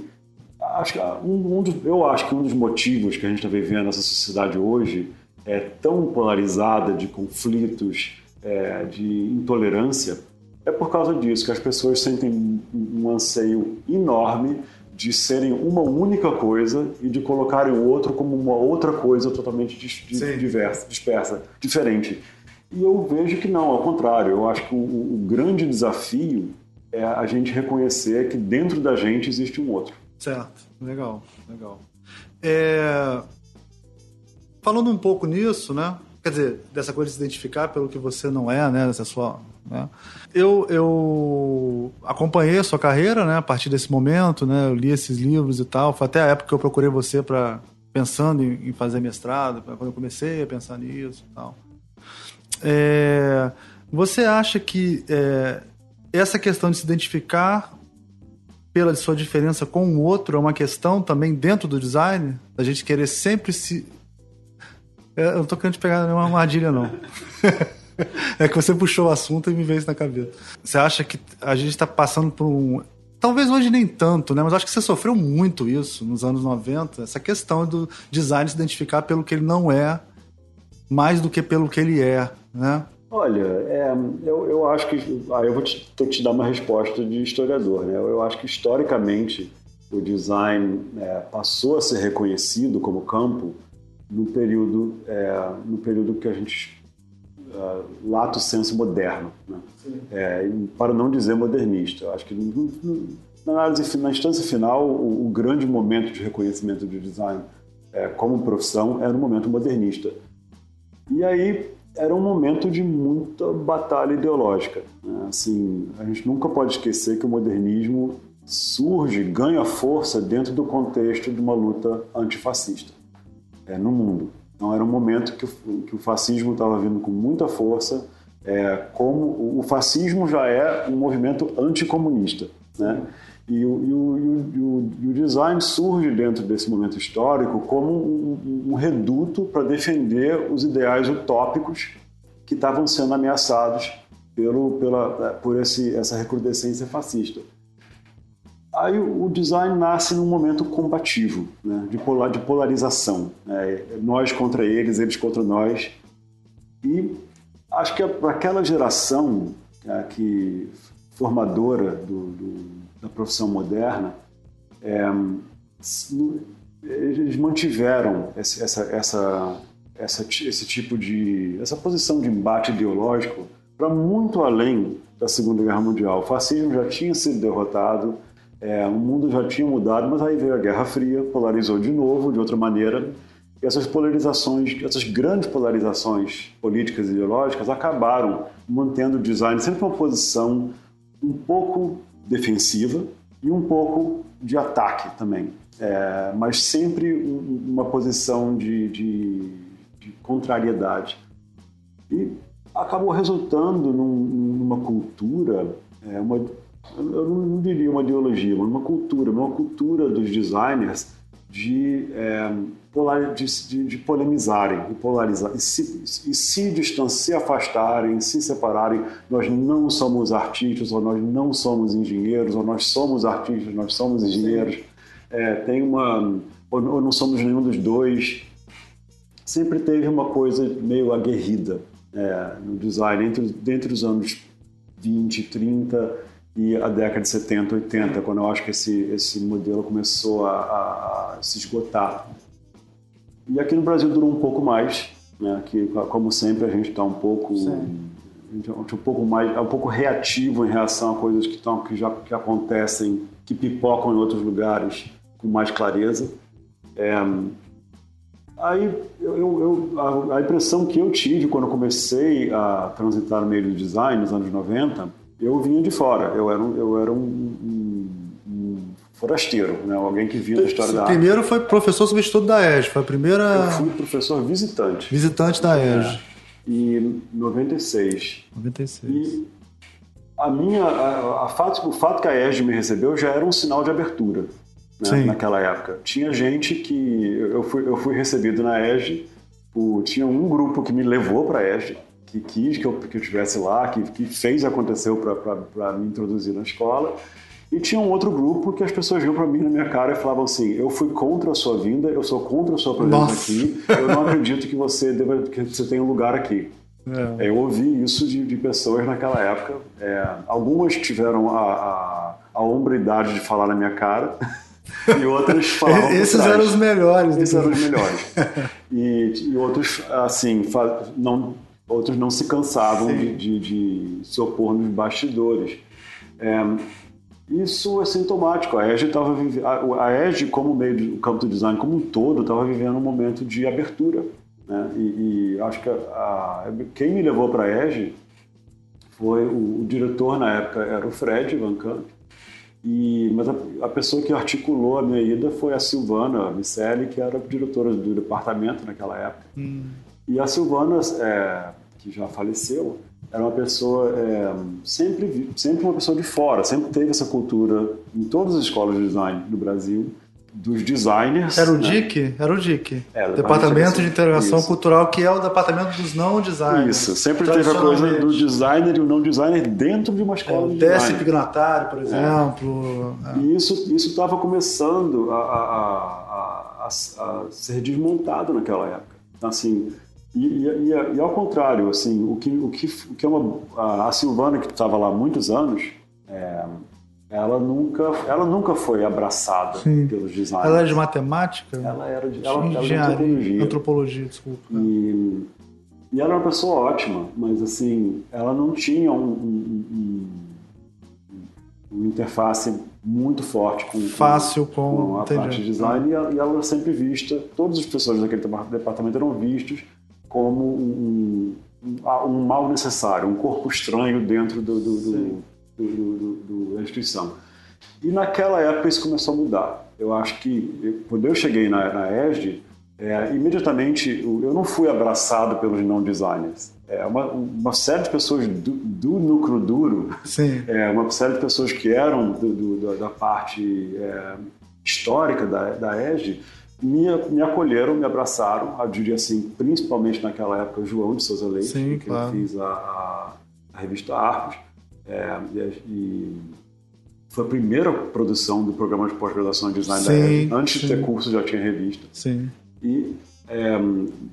Acho que um, um dos, eu acho que um dos motivos que a gente está vivendo nessa sociedade hoje é tão polarizada de conflitos, é, de intolerância, é por causa disso que as pessoas sentem um anseio enorme de serem uma única coisa e de colocarem o outro como uma outra coisa totalmente diversa, dispersa, diferente. E eu vejo que não, ao contrário. Eu acho que o, o, grande desafio é a gente reconhecer que dentro da gente existe um outro. Certo, legal, legal. É... Falando um pouco nisso, né? Quer dizer, dessa coisa de se identificar pelo que você não é, né? Dessa sua né? Eu, eu acompanhei a sua carreira né, a partir desse momento, né, eu li esses livros e tal. Foi até a época que eu procurei você para pensando em, em, fazer mestrado, quando eu comecei a pensar nisso e tal. É, você acha que é, essa questão de se identificar pela sua diferença com o outro é uma questão também dentro do design? A gente querer sempre se. É, eu não tô querendo pegar nenhuma armadilha, não. é que você puxou o assunto e me veio isso na cabeça. Você acha que a gente está passando por um. Talvez hoje nem tanto, né? Mas acho que você sofreu muito isso nos anos 90, essa questão do design se identificar pelo que ele não é, mais do que pelo que ele é, né? Olha, é, eu, eu acho que. Aí eu vou te, ter que te dar uma resposta de historiador, né? Eu acho que historicamente o design é, passou a ser reconhecido como campo no período, é, no período que a gente uh, lato senso moderno, né? é, para não dizer modernista. Eu acho que na análise, na instância final, o, o, grande momento de reconhecimento de design é, como profissão era o momento modernista. E aí era um momento de muita batalha ideológica. Né? Assim, a gente nunca pode esquecer que o modernismo surge, ganha força dentro do contexto de uma luta antifascista é, no mundo. Então era um momento que o, que o fascismo estava vindo com muita força, é, como o fascismo já é um movimento anticomunista, né? E o, e, o, e, o, e o, design surge dentro desse momento histórico como um, um reduto para defender os ideais utópicos que estavam sendo ameaçados pelo, pela, por esse, essa recrudescência fascista. Aí o design nasce num momento combativo, né, de, polar, de polarização. Né, nós contra eles, eles contra nós. E acho que para aquela geração é, que formadora do, do, da profissão moderna, é, eles mantiveram esse, essa, essa, essa, esse tipo de essa posição de embate ideológico para muito além da Segunda Guerra Mundial. O fascismo já tinha sido derrotado, é, o mundo já tinha mudado, mas aí veio a Guerra Fria, polarizou de novo, de outra maneira. E essas polarizações, essas grandes polarizações políticas e ideológicas acabaram mantendo o design sempre uma posição um pouco defensiva e um pouco de ataque também. É, mas sempre uma posição de, de, de contrariedade. E acabou resultando num, numa cultura, é, uma eu não diria uma ideologia, mas uma cultura, uma cultura dos designers de, é, polar, de, de, de, polemizarem, de polarizar, e se, e se distanciar, se afastarem, se separarem. Nós não somos artistas, ou nós não somos engenheiros, ou nós somos artistas, nós somos engenheiros. É, tem uma, ou, ou não somos nenhum dos dois. Sempre teve uma coisa meio aguerrida é, no design, entre, entre os anos 20, 30 e a década de 70, 80, quando eu acho que esse, esse modelo começou a, a se esgotar. E aqui no Brasil durou um pouco mais, né? que como sempre a gente está um pouco a gente é um pouco mais, é um pouco reativo em reação a coisas que, estão, que já que acontecem, que pipocam em outros lugares com mais clareza. É, aí eu, eu, a, a, impressão que eu tive quando comecei a transitar no meio do design nos anos 90, eu vinha de fora. Eu era um, eu era um, um, um forasteiro, né? alguém que vinha da história Você da primeiro foi professor substituto da ESG, foi a primeira. Eu fui professor visitante. Visitante da ESG. É e 96. 96. E a minha, a, a fato, o fato que a ESG me recebeu já era um sinal de abertura né, naquela época. Tinha gente que eu fui, eu fui recebido na ESG, por, tinha um grupo que me levou para a ESG, que quis que eu, que eu estivesse lá, que, que fez aconteceu para me introduzir na escola. E tinha um outro grupo que as pessoas viam para mim na minha cara e falavam assim: eu fui contra a sua vinda, eu sou contra a sua presença Nossa. aqui, eu não acredito que você deva, que você tenha um lugar aqui. É. Eu ouvi isso de, de pessoas naquela época. É, algumas tiveram a, a, a hombridade de falar na minha cara. E outras falavam Esses eram os melhores. Esses eram os melhores. E, e outros, assim, não, outros não se cansavam de, de, de, se opor nos bastidores. É, isso é sintomático. A EGE estava a EGE como meio do campo do design como um todo estava vivendo um momento de abertura, né? E, e acho que a, quem me levou para a EGE foi o, o, diretor na época era o Fred Van Camp. E, mas a, a, pessoa que articulou a minha ida foi a Silvana Micelli, que era diretora do departamento naquela época. Hum. E a Silvana, é, que já faleceu, era uma pessoa é, sempre sempre uma pessoa de fora sempre teve essa cultura em todas as escolas de design do Brasil dos designers era o né? DIC era o DIC é, departamento de integração isso. cultural que é o departamento dos não designers isso sempre teve a coisa do designer e o não designer dentro de uma escola é, de design. Pignatário por exemplo é. e isso isso estava começando a, a, a, a, ser desmontado naquela época. Então, assim e, e, e, ao contrário, assim, o que, o que, o que é uma, a, Silvana, que estava lá há muitos anos, é, ela, nunca, ela nunca foi abraçada Sim. pelos designers. Ela era de matemática? Ela era de, ela, ela de antropologia. Antropologia, desculpa. E, e ela era uma pessoa ótima, mas assim, ela não tinha um, um, um, uma interface muito forte com, Fácil com, com a entendi. parte de design e ela, e ela era sempre vista, todas as pessoas daquele departamento eram vistos como um, um, mal necessário, um corpo estranho dentro do, do, do, da instituição. E naquela época isso começou a mudar. Eu acho que quando eu cheguei na, na ESD, é, imediatamente eu não fui abraçado pelos não designers. É, uma, uma série de pessoas do, do núcleo duro. É, uma série de pessoas que eram do, do, da parte é, histórica da, da ESD, me, me acolheram, me abraçaram, eu diria assim, principalmente naquela época, João de Souza Leite, Sim, que claro. eu fiz a, a, revista Arcos, é, e, foi a primeira produção do programa de pós-graduação em design sim, da ERG. Antes sim. de ter curso, já tinha revista. Sim. E, é,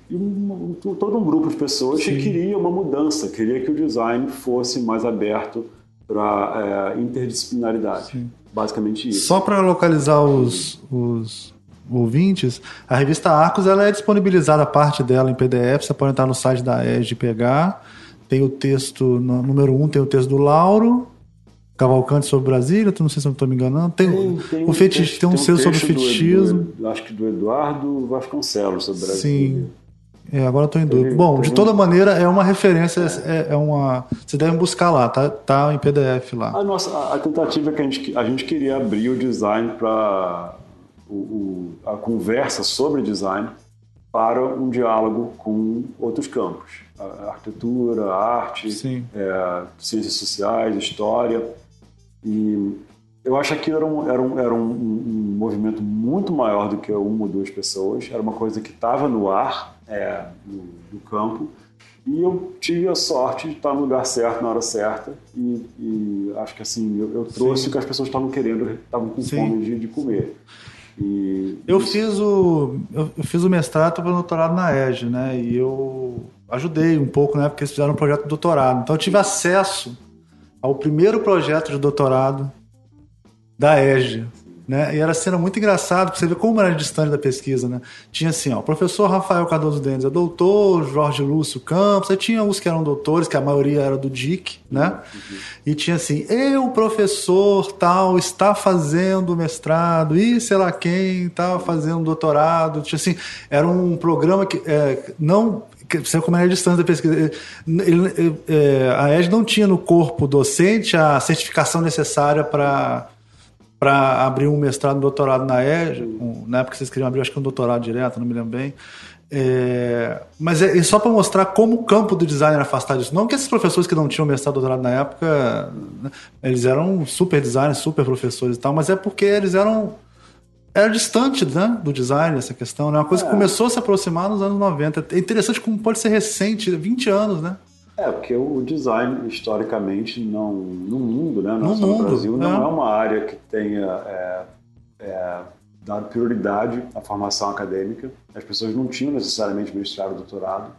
e um, todo um grupo de pessoas sim. que queria uma mudança, queria que o design fosse mais aberto para é, interdisciplinaridade. Sim. Basicamente isso. Só para localizar os, os ouvintes, a revista Arcos ela é disponibilizada a parte dela em PDF, você pode entrar no site da ESG e pegar. Tem o texto, no número 1 um, tem o texto do Lauro, Cavalcante sobre Brasília, não sei se eu estou me enganando. Tem, tem, tem o fetiche, tem, tem um selo sobre fetichismo. Do, acho que do Eduardo Vasconcelos sobre Brasília. Sim. É, agora estou em dúvida. Bom, de toda maneira, é uma referência, é. é, uma. Você deve buscar lá, tá, tá em PDF lá. A nossa a tentativa é que a gente, a gente queria abrir o design para o, a conversa sobre design para um diálogo com outros campos. A arquitetura, a arte, é, ciências sociais, história. E eu acho que aquilo era, um, era, um, era um, um, movimento muito maior do que uma ou duas pessoas. Era uma coisa que estava no ar, é, no, no, campo. E eu tive a sorte de estar no lugar certo, na hora certa. E, e acho que assim, eu, eu trouxe Sim. o que as pessoas estavam querendo, estavam com Sim. fome de, de comer. E eu fiz o eu fiz o mestrado para doutorado na EG, né? E eu ajudei um pouco, né? Porque eles fizeram um projeto de doutorado. Então eu tive acesso ao primeiro projeto de doutorado da EG. Né? E era cena muito engraçada, porque você vê como era distante da pesquisa. Né? Tinha assim, ó, o professor Rafael Cardoso Dendes é doutor, Jorge Lúcio Campos, aí tinha uns que eram doutores, que a maioria era do DIC, né? Uhum. E tinha assim, eu, professor tal, está fazendo mestrado, e sei lá quem está fazendo doutorado. Tinha assim, era um programa que é, não você como era a distância da pesquisa. Ele, ele, é, a ED não tinha no corpo docente a certificação necessária para para abrir um mestrado, um doutorado na EJA, um, na época vocês queriam abrir, acho que um doutorado direto, não me lembro bem. É, mas é, é só para mostrar como o campo do design era afastado disso. Não que esses professores que não tinham mestrado, doutorado na época, né, eles eram super designers, super professores e tal, mas é porque eles eram era distante né, do design essa questão, né? Uma coisa é. que começou a se aproximar nos anos 90. É interessante como pode ser recente, 20 anos, né? É, porque o design, historicamente, não, no mundo, né, no, no Brasil, não é. é uma área que tenha é, é, dado prioridade à formação acadêmica. As pessoas não tinham necessariamente mestrado, doutorado.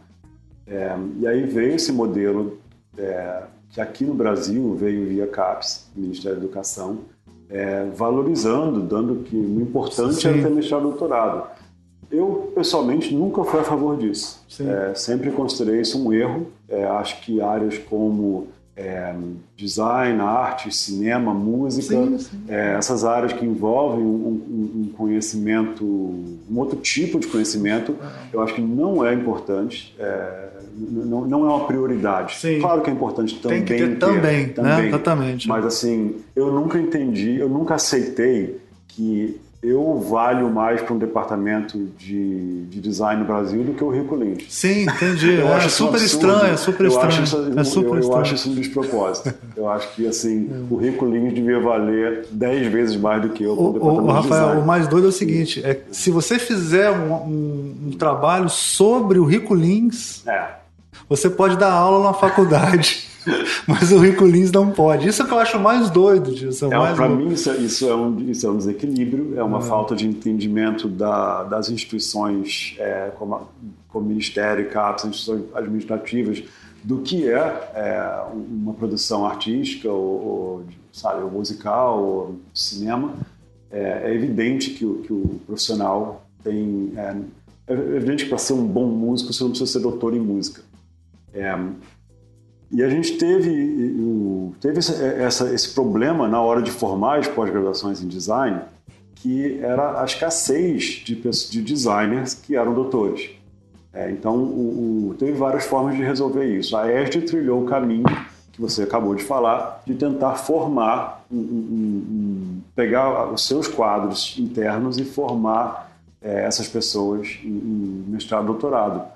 É, e aí veio esse modelo é, que aqui no Brasil veio via CAPES, Ministério da Educação, é, valorizando, dando que o importante Sim. era ter mestrado doutorado. Eu, pessoalmente, nunca fui a favor disso. É, sempre considerei isso um erro. É, acho que áreas como é, design, arte, cinema, música, sim, sim. É, essas áreas que envolvem um, um, um, conhecimento, um outro tipo de conhecimento, eu acho que não é importante, é, não, não, é uma prioridade. Sim. Claro que é importante também Tem que ter, ter também, também, né? exatamente. Mas assim, eu nunca entendi, eu nunca aceitei que eu valho mais para um departamento de, de design no Brasil do que o Rico Lynch. Sim, entendi. eu é, acho super estranho, é super estranho. Acho é super eu, estranho. eu acho isso um despropósito. eu acho que assim, o Rico Lynch devia valer 10 vezes mais do que eu o, o, Rafael, o mais doido é o seguinte, é se você fizer um, um, um trabalho sobre o Rico Lins, é. você pode dar aula na faculdade. Mas o Rico Lins não pode. Isso é que eu acho mais doido. É, mais Para mim, isso, é, isso, é um, isso é um desequilíbrio, é uma é. falta de entendimento da, das instituições é, como, como Ministério, CAPES, instituições administrativas, do que é, é uma produção artística, ou, ou, sabe, ou musical, ou cinema. É, é evidente que o, que o profissional tem. É, é evidente que para ser um bom músico você não precisa ser doutor em música. É, e a gente teve, teve essa, esse problema na hora de formar as pós-graduações em design, que era a escassez de, de designers que eram doutores. É, então, o, o, teve várias formas de resolver isso. A ESD trilhou o caminho que você acabou de falar, de tentar formar, um, um, um, pegar os seus quadros internos e formar é, essas pessoas em, em mestrado doutorado.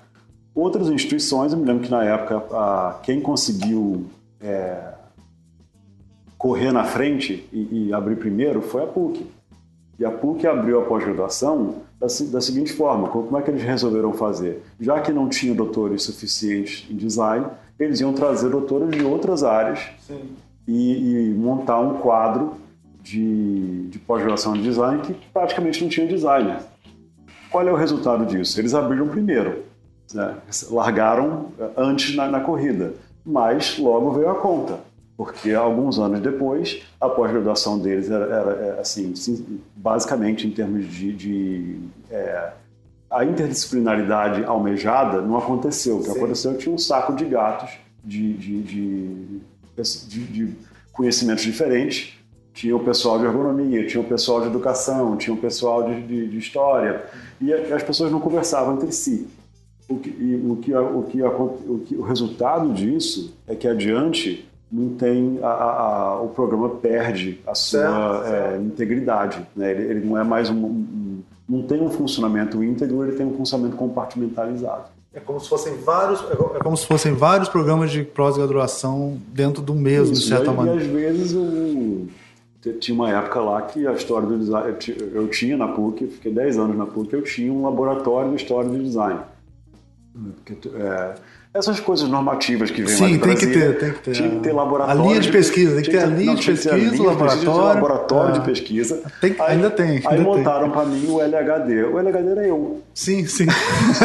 Outras instituições, eu me lembro que na época a, quem conseguiu é, correr na frente e, e, abrir primeiro foi a PUC. E a PUC abriu a pós-graduação da, da, seguinte forma: como é que eles resolveram fazer? Já que não tinha doutores suficientes em design, eles iam trazer doutores de outras áreas e, e, montar um quadro de, de pós-graduação de design que praticamente não tinha designer. Qual é o resultado disso? Eles abriram primeiro né? largaram eh, antes na, na, corrida, mas logo veio a conta, porque alguns anos depois a pós-graduação deles era, era, eh, assim, basicamente em termos de, de é, a interdisciplinaridade almejada não aconteceu. O que Sim. aconteceu tinha um saco de gatos de, de, de, conhecimentos diferentes tinha o pessoal de ergonomia, tinha o pessoal de educação, tinha o pessoal de, história, e as pessoas não conversavam entre si. O que, o, que, o, que, o, que, o resultado disso é que adiante não tem a, a, o programa perde a sua é, integridade. Né? Ele, ele, não é mais um, um, não tem um funcionamento íntegro, ele tem um funcionamento compartimentalizado. É como se fossem vários, é, é como se fossem vários programas de pós-graduação dentro do mesmo, Isso, de certa maneira. E às vezes eu, tinha uma época lá que a história do design, eu tinha na PUC, fiquei 10 anos na PUC, eu tinha um laboratório de história do design. Porque, é, essas coisas normativas que vêm Sim, lá do tem Brasil, que ter, tem que ter. Tinha que ter laboratório. A linha de pesquisa, tem que ter a linha de pesquisa, laboratório. laboratório de pesquisa. Tem, aí, ainda tem. Ainda aí montaram para mim o LHD. O LHD era eu. Sim, sim.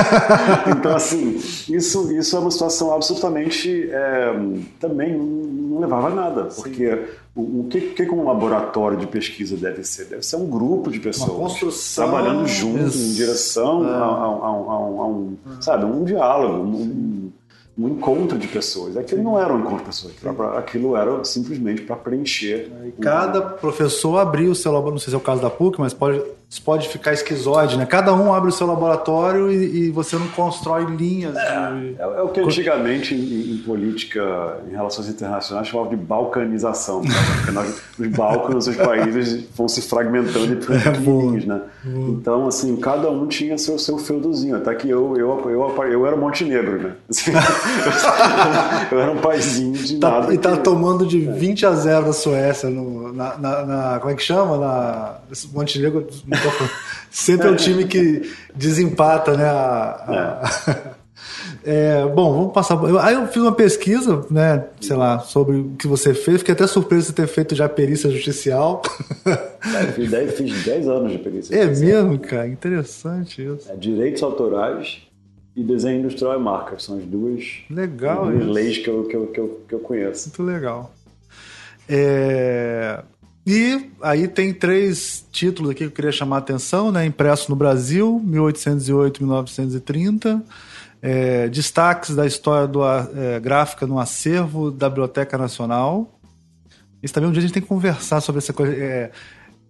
então, assim, isso, isso é uma situação absolutamente. É, também não levava a nada. Porque o, o que, que um laboratório de pesquisa deve ser? Deve ser um grupo de pessoas trabalhando juntos em direção é. a, a, a, a, um, sabe, um diálogo, um, um encontro de pessoas. Aquilo não era um encontro de pessoas, aquilo era simplesmente para preencher. E cada professor abriu o seu laboratório, não sei se é o caso da PUC, mas pode isso pode ficar esquizoide, né? Cada um abre o seu laboratório e, e você não constrói linhas. É, de... é, é o que antigamente em, em, política, em relações internacionais, chamava de balcanização. Né? Porque nós, os Balcãs, os países vão se fragmentando em pequenininhos, né? Então, assim, cada um tinha seu, seu feudozinho. Até que eu, eu, eu, eu era Montenegro, né? Assim, eu era um paizinho de tá, nada. E tá que... tomando de 20 a 0 da Suécia no, na, na, na, Como é que chama? Na, Montenegro Sempre é o time que desempata, né? A, a... É, bom, vamos passar. Aí eu fiz uma pesquisa, né, sei lá, sobre o que você fez. Fiquei até surpreso de ter feito já perícia judicial. É, fiz 10, fiz 10 anos de perícia é judicial. É mesmo, cara? Interessante isso. É, direitos autorais e desenho industrial e marca. São as duas, legal as duas leis que eu, que, eu, que, eu, que eu conheço. Muito legal. É, e aí tem três títulos aqui que eu queria chamar a atenção, né? Impresso no Brasil, 1808-1930. É, destaques da história do, é, gráfica no acervo da Biblioteca Nacional. Isso também um dia a gente tem que conversar sobre essa coisa. É,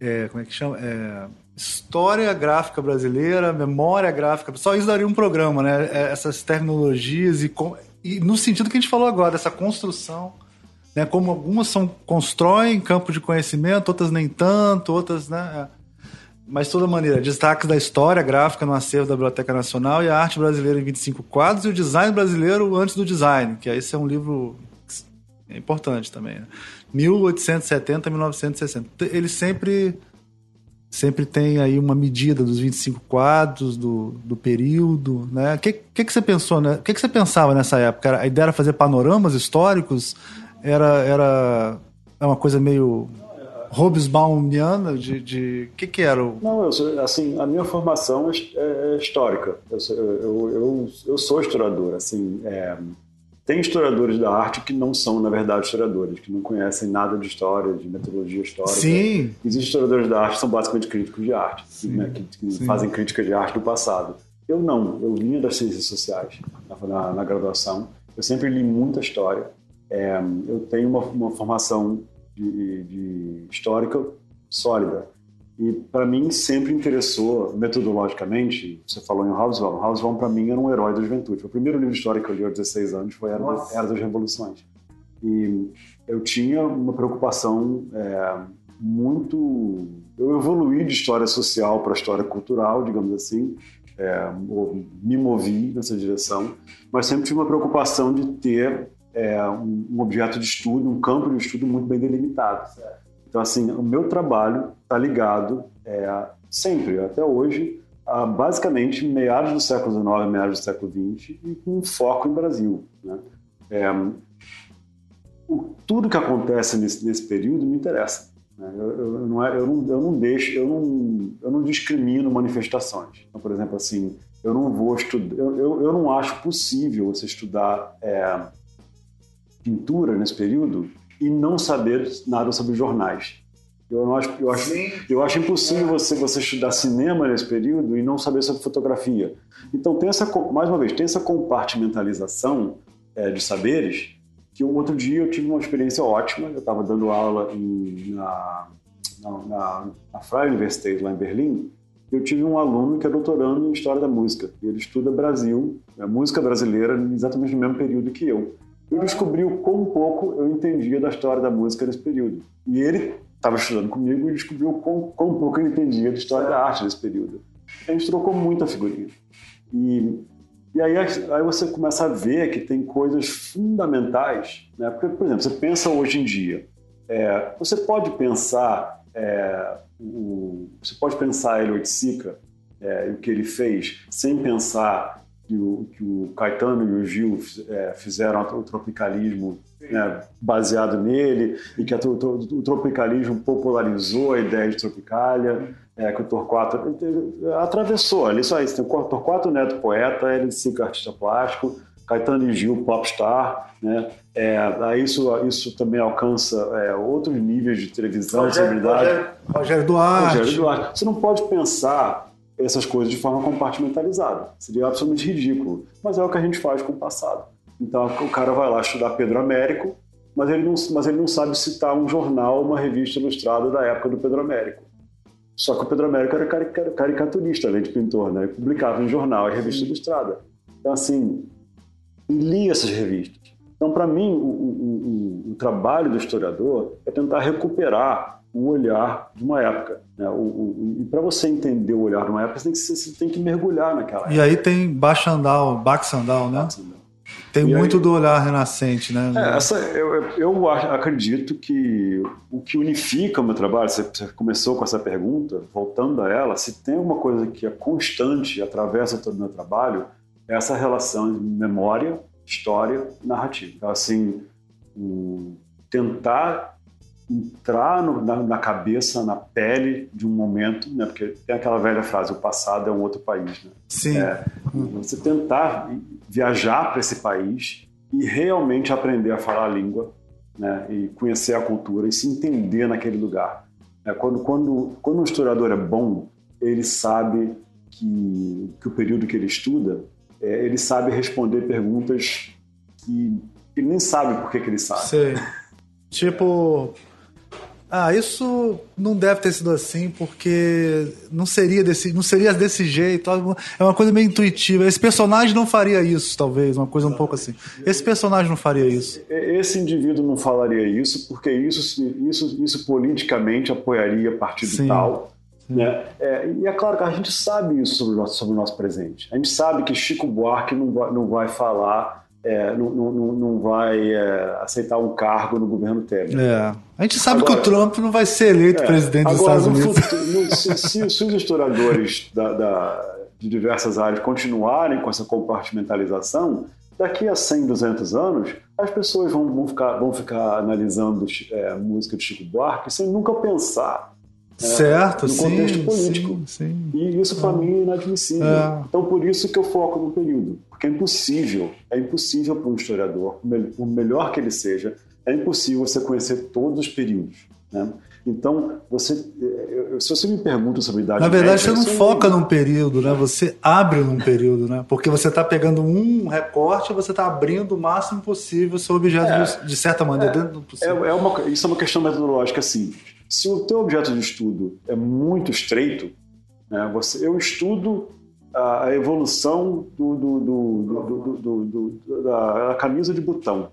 é como é que chama? É, história gráfica brasileira, memória gráfica. Só isso daria um programa, né? É, essas terminologias e, e no sentido que a gente falou agora, essa construção né? Como algumas são constroem campo de conhecimento, outras nem tanto, outras, né? É. Mas de toda maneira, destaques da história gráfica no acervo da Biblioteca Nacional e a arte brasileira em 25 quadros e o design brasileiro antes do design, que esse é um livro importante também. Né? 1870 a 1960. Ele sempre sempre tem aí uma medida dos 25 quadros, do, do período, né? O que, que, que você pensou, né? O que, que você pensava nessa época? A ideia era fazer panoramas históricos? Era, era é uma coisa meio Robesbaumiana de, de que que era o... não eu assim a minha formação é, é histórica. Eu, eu, eu, eu, sou historiador assim é, tem historiadores da arte que não são na verdade historiadores que não conhecem nada de história de metodologia histórica. Sim. Existem historiadores da arte que são basicamente críticos de arte né, que, que fazem crítica de arte do passado. Eu não. Eu vinha das ciências sociais na, na graduação. Eu sempre li muita história é, eu tenho uma, uma formação de, de histórica sólida. E para mim sempre interessou, metodologicamente, você falou em Hobsbawm, Hobsbawm para mim era um herói da juventude. O primeiro livro histórico que eu li aos 16 anos foi Era, era das Revoluções. E eu tinha uma preocupação é, muito... Eu evoluí de história social para história cultural, digamos assim, é, me movi nessa direção, mas sempre tive uma preocupação de ter é, um, objeto de estudo, um campo de estudo muito bem delimitado. Então, assim, o meu trabalho está ligado é, sempre, até hoje, a basicamente meados do século XIX, meados do século XX, e com foco em Brasil. Né? É, o, tudo que acontece nesse, nesse período me interessa. Né? É, eu, não, deixo, eu não discrimino manifestações. Então, por exemplo, assim, eu não vou estudar, eu, eu, eu não acho possível você estudar é, pintura nesse período e não saber nada sobre jornais. Eu, não acho, eu, acho, eu acho impossível você, você estudar cinema nesse período e não saber sobre fotografia. Então, tem essa, mais uma vez, tem essa compartimentalização é, de saberes que um outro dia eu tive uma experiência ótima. Eu estava dando aula em, na, na, na, na Freie Universität, lá em Berlim, eu tive um aluno que é doutorando em História da Música. Ele estuda Brasil, a música brasileira, exatamente no mesmo período que eu e descobriu quão pouco eu entendia da história da música nesse período. E ele estava estudando comigo e descobriu quão, quão pouco eu entendia da história da arte nesse período. A gente trocou muita figurinha. E, e aí, aí você começa a ver que tem coisas fundamentais. Né? Porque, por exemplo, você pensa hoje em dia, é, você pode pensar é, o, você pode pensar ele Oiticica, é, o que ele fez, sem pensar que o, que o Caetano e o Gil é, fizeram o tropicalismo né, baseado nele e que a, o, o, tropicalismo popularizou a ideia de Tropicália, é, que o Torquato atravessou ali só isso. Tem o Torquato Neto poeta, ele Sica artista plástico, Caetano e Gil, popstar, né? É, isso, isso também alcança é, outros níveis de televisão, de celebridade. Rogério, Rogério Duarte. Rogério Duarte. Você não pode pensar essas coisas de forma compartimentalizada. Seria absolutamente ridículo. Mas é o que a gente faz com o passado. Então o cara vai lá estudar Pedro Américo, mas ele não, mas ele não sabe citar um jornal, uma revista ilustrada da época do Pedro Américo. Só que o Pedro Américo era caricaturista, além de pintor, né? Ele publicava em jornal e revista ilustrada. Então, assim, li essas revistas. Então, para mim, o, o, o, o, trabalho do historiador é tentar recuperar o olhar de uma época. Né? e para você entender o olhar de uma época, você tem que, você tem que mergulhar naquela época. E aí tem Bachandal, Baxandal, né? Baxandal. Tem e muito aí, do olhar renascente, né? É, essa, eu, eu acredito que o que unifica o meu trabalho, você, você começou com essa pergunta, voltando a ela, se tem uma coisa que é constante atravessa todo o meu trabalho, é essa relação de memória, história e narrativa. Então, assim, tentar entrar no, na, na, cabeça, na pele de um momento, né? Porque tem aquela velha frase: o passado é um outro país, né? Sim. É, você tentar viajar para esse país e realmente aprender a falar a língua, né? E conhecer a cultura e se entender naquele lugar. É, quando, quando, quando um historiador é bom, ele sabe que, que o período que ele estuda, é, ele sabe responder perguntas que ele nem sabe por que, que ele sabe. Sei. Tipo, ah, isso não deve ter sido assim porque não seria desse, não seria desse jeito. É uma coisa meio intuitiva. Esse personagem não faria isso, talvez, uma coisa um pouco assim. Esse personagem não faria isso. Esse indivíduo não falaria isso porque isso, isso, isso politicamente apoiaria partido Sim. tal. Né? É, e é claro que a gente sabe isso sobre o nosso, sobre o nosso presente. A gente sabe que Chico Buarque não vai, não vai falar é, não, não, não, vai é, aceitar um cargo no governo Temer. É. A gente sabe agora, que o Trump não vai ser eleito é, presidente dos Estados Unidos. Futuro, se, se, se, os historiadores da, da, de diversas áreas continuarem com essa compartimentalização, daqui a 100, 200 anos, as pessoas vão, vão, ficar, vão ficar analisando é, a música de Chico Buarque sem nunca pensar certo, no contexto sim, político. Sim, sim. E isso para mim é inadmissível. É. Então por isso que eu foco no período, porque é impossível, é impossível para um historiador, por melhor que ele seja, é impossível você conhecer todos os períodos. Né? Então, você, se você me pergunta sobre idade Na verdade, média, você não foca num período, né? Você abre num período, né? Porque você está pegando um recorte e você está abrindo o máximo possível seu objeto é, de, de, certa maneira é, dentro do possível. É, é uma, isso é uma questão metodológica simples. Se o teu objeto de estudo é muito estreito, né, você, eu estudo a, a evolução do, do, do, da, da camisa de botão.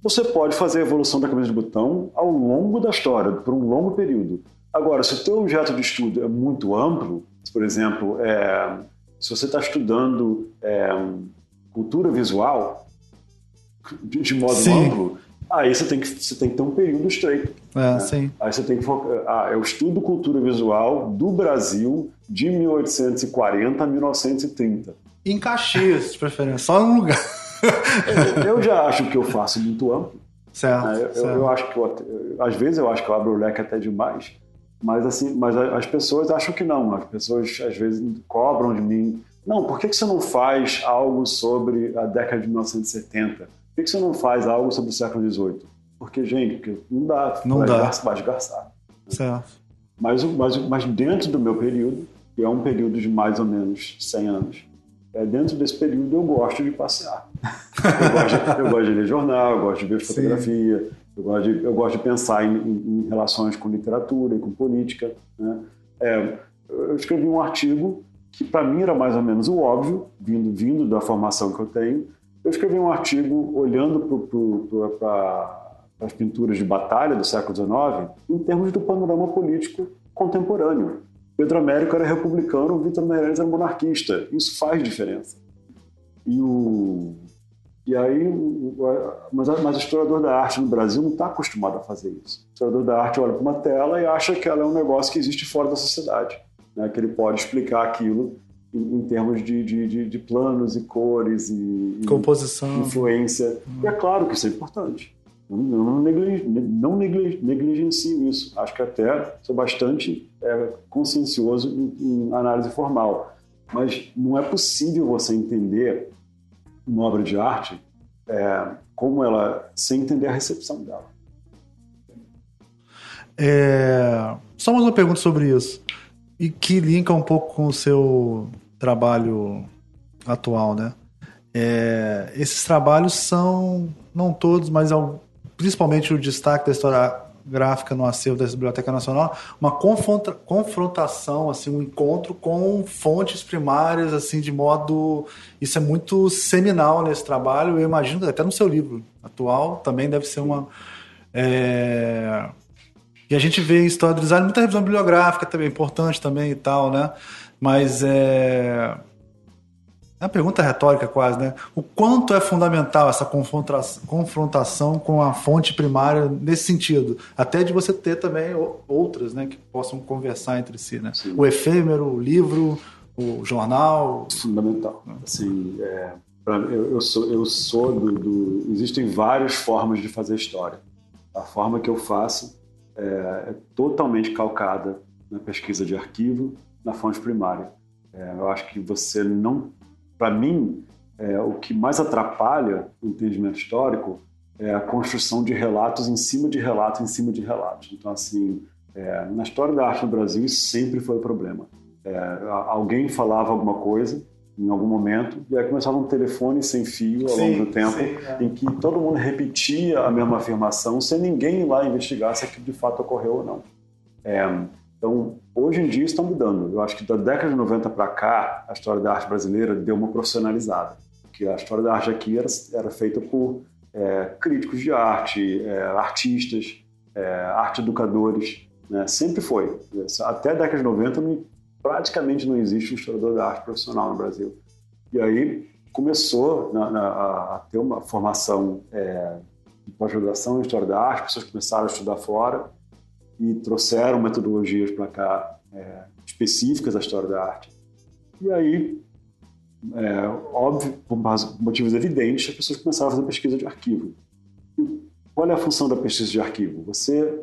Você pode fazer a evolução da camisa de botão ao longo da história, por um longo período. Agora, se o teu objeto de estudo é muito amplo, por exemplo, é, se você está estudando é, cultura visual de, modo Sim. amplo, Aí você tem que, você tem que ter um período estreito. É, né? sim. Aí você tem que focar. Ah, eu estudo cultura visual do Brasil de 1840 a 1930. Em Caxias, de preferência, só num lugar. eu, eu, já acho que eu faço muito amplo. Certo. Né? Eu, certo. eu, acho que eu, às vezes eu acho que eu abro o leque até demais, mas assim, mas as pessoas acham que não. As pessoas às vezes cobram de mim. Não, por que, que você não faz algo sobre a década de 1970? Por que você não faz algo sobre o século XVIII? Porque, gente, não dá. Não vai dá. Vai esgarçar. Certo. Mas, mas, mas dentro do meu período, que é um período de mais ou menos 100 anos, é, dentro desse período eu gosto de passear. Eu gosto de, eu gosto de ler jornal, eu gosto de ver fotografia, eu gosto de, eu gosto de pensar em, em, em relações com literatura e com política. Né? É, eu escrevi um artigo que para mim era mais ou menos o óbvio, vindo, vindo da formação que eu tenho, eu escrevi um artigo olhando para as pinturas de batalha do século XIX em termos do panorama político contemporâneo. Pedro Américo era republicano, Vitor Meirelles era monarquista. Isso faz diferença. E, o, e aí, mas, mas o historiador da arte no Brasil não está acostumado a fazer isso. O historiador da arte olha para uma tela e acha que ela é um negócio que existe fora da sociedade, né? que ele pode explicar aquilo em, termos de, de, de, planos e cores e, composição, influência. Hum. E é claro que isso é importante. Não, não, não negligencio isso. Acho que até sou bastante é, consciencioso em, em, análise formal. Mas não é possível você entender uma obra de arte, é, como ela, sem entender a recepção dela. É, só mais uma pergunta sobre isso, e que linka um pouco com o seu trabalho atual, né? É, esses trabalhos são, não todos, mas principalmente o destaque da história gráfica no acervo da Biblioteca Nacional, uma confronta, confrontação, assim, um encontro com fontes primárias, assim, de modo... Isso é muito seminal nesse trabalho, eu imagino que até no seu livro atual também deve ser uma... É... E a gente vê em história do design muita revisão bibliográfica também, importante também e tal, né? Mas é é uma pergunta retórica quase, né? O quanto é fundamental essa confrontação com a fonte primária nesse sentido? Até de você ter também outras, né? Que possam conversar entre si, né? Sim. O efêmero, o livro, o jornal. Fundamental. Assim, é, pra, eu, eu, sou, eu sou do, do, Existem várias formas de fazer história. A forma que eu faço é, é totalmente calcada na pesquisa de arquivo, na fonte primária. É, eu acho que você não para mim, é, o que mais atrapalha o entendimento histórico é a construção de relatos em cima de relatos em cima de relatos. Então, assim, é, na história da arte no Brasil, isso sempre foi o problema. É, alguém falava alguma coisa em algum momento, e aí começava um telefone sem fio ao longo do tempo, sim, é. em que todo mundo repetia a mesma afirmação, sem ninguém ir lá investigar se aquilo de fato ocorreu ou não. É, então, hoje em dia está mudando. Eu acho que da década de 90 para cá, a história da arte brasileira deu uma profissionalizada. Porque a história da arte aqui era, era feita por é, críticos de arte, é, artistas, é, arte educadores. Né? Sempre foi. Até a década de 90, não, praticamente não existe um historiador da arte profissional no Brasil. E aí começou na, na, a ter uma formação é, de pós-graduação em História da Arte, pessoas começaram a estudar fora, e trouxeram metodologias para cá é, específicas da história da arte. E aí, é, óbvio, por motivos evidentes, as pessoas começaram a fazer pesquisa de arquivo. E qual é a função da pesquisa de arquivo? Você,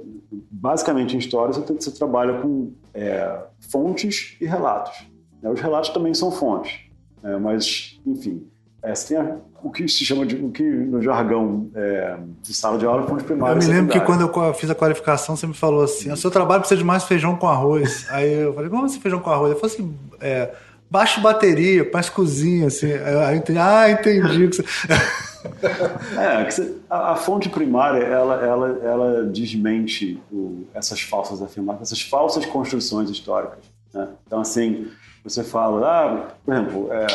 basicamente, em história, você, você trabalha com é, fontes e relatos. Né? Os relatos também são fontes, né? mas, enfim, é, você tem o que se chama de, o que no jargão é, de sala de aula, fonte primária. Eu me lembro que quando eu fiz a qualificação, você me falou assim: o seu trabalho precisa de mais feijão com arroz. Aí eu falei: como assim feijão com arroz? Eu falei assim: é, baixo bateria, mais cozinha, assim. Aí eu entendi, ah, entendi. é, a, a, fonte primária, ela, ela, ela desmente o, essas falsas afirmações, essas falsas construções históricas. Né? Então, assim, você fala, ah, por exemplo, é,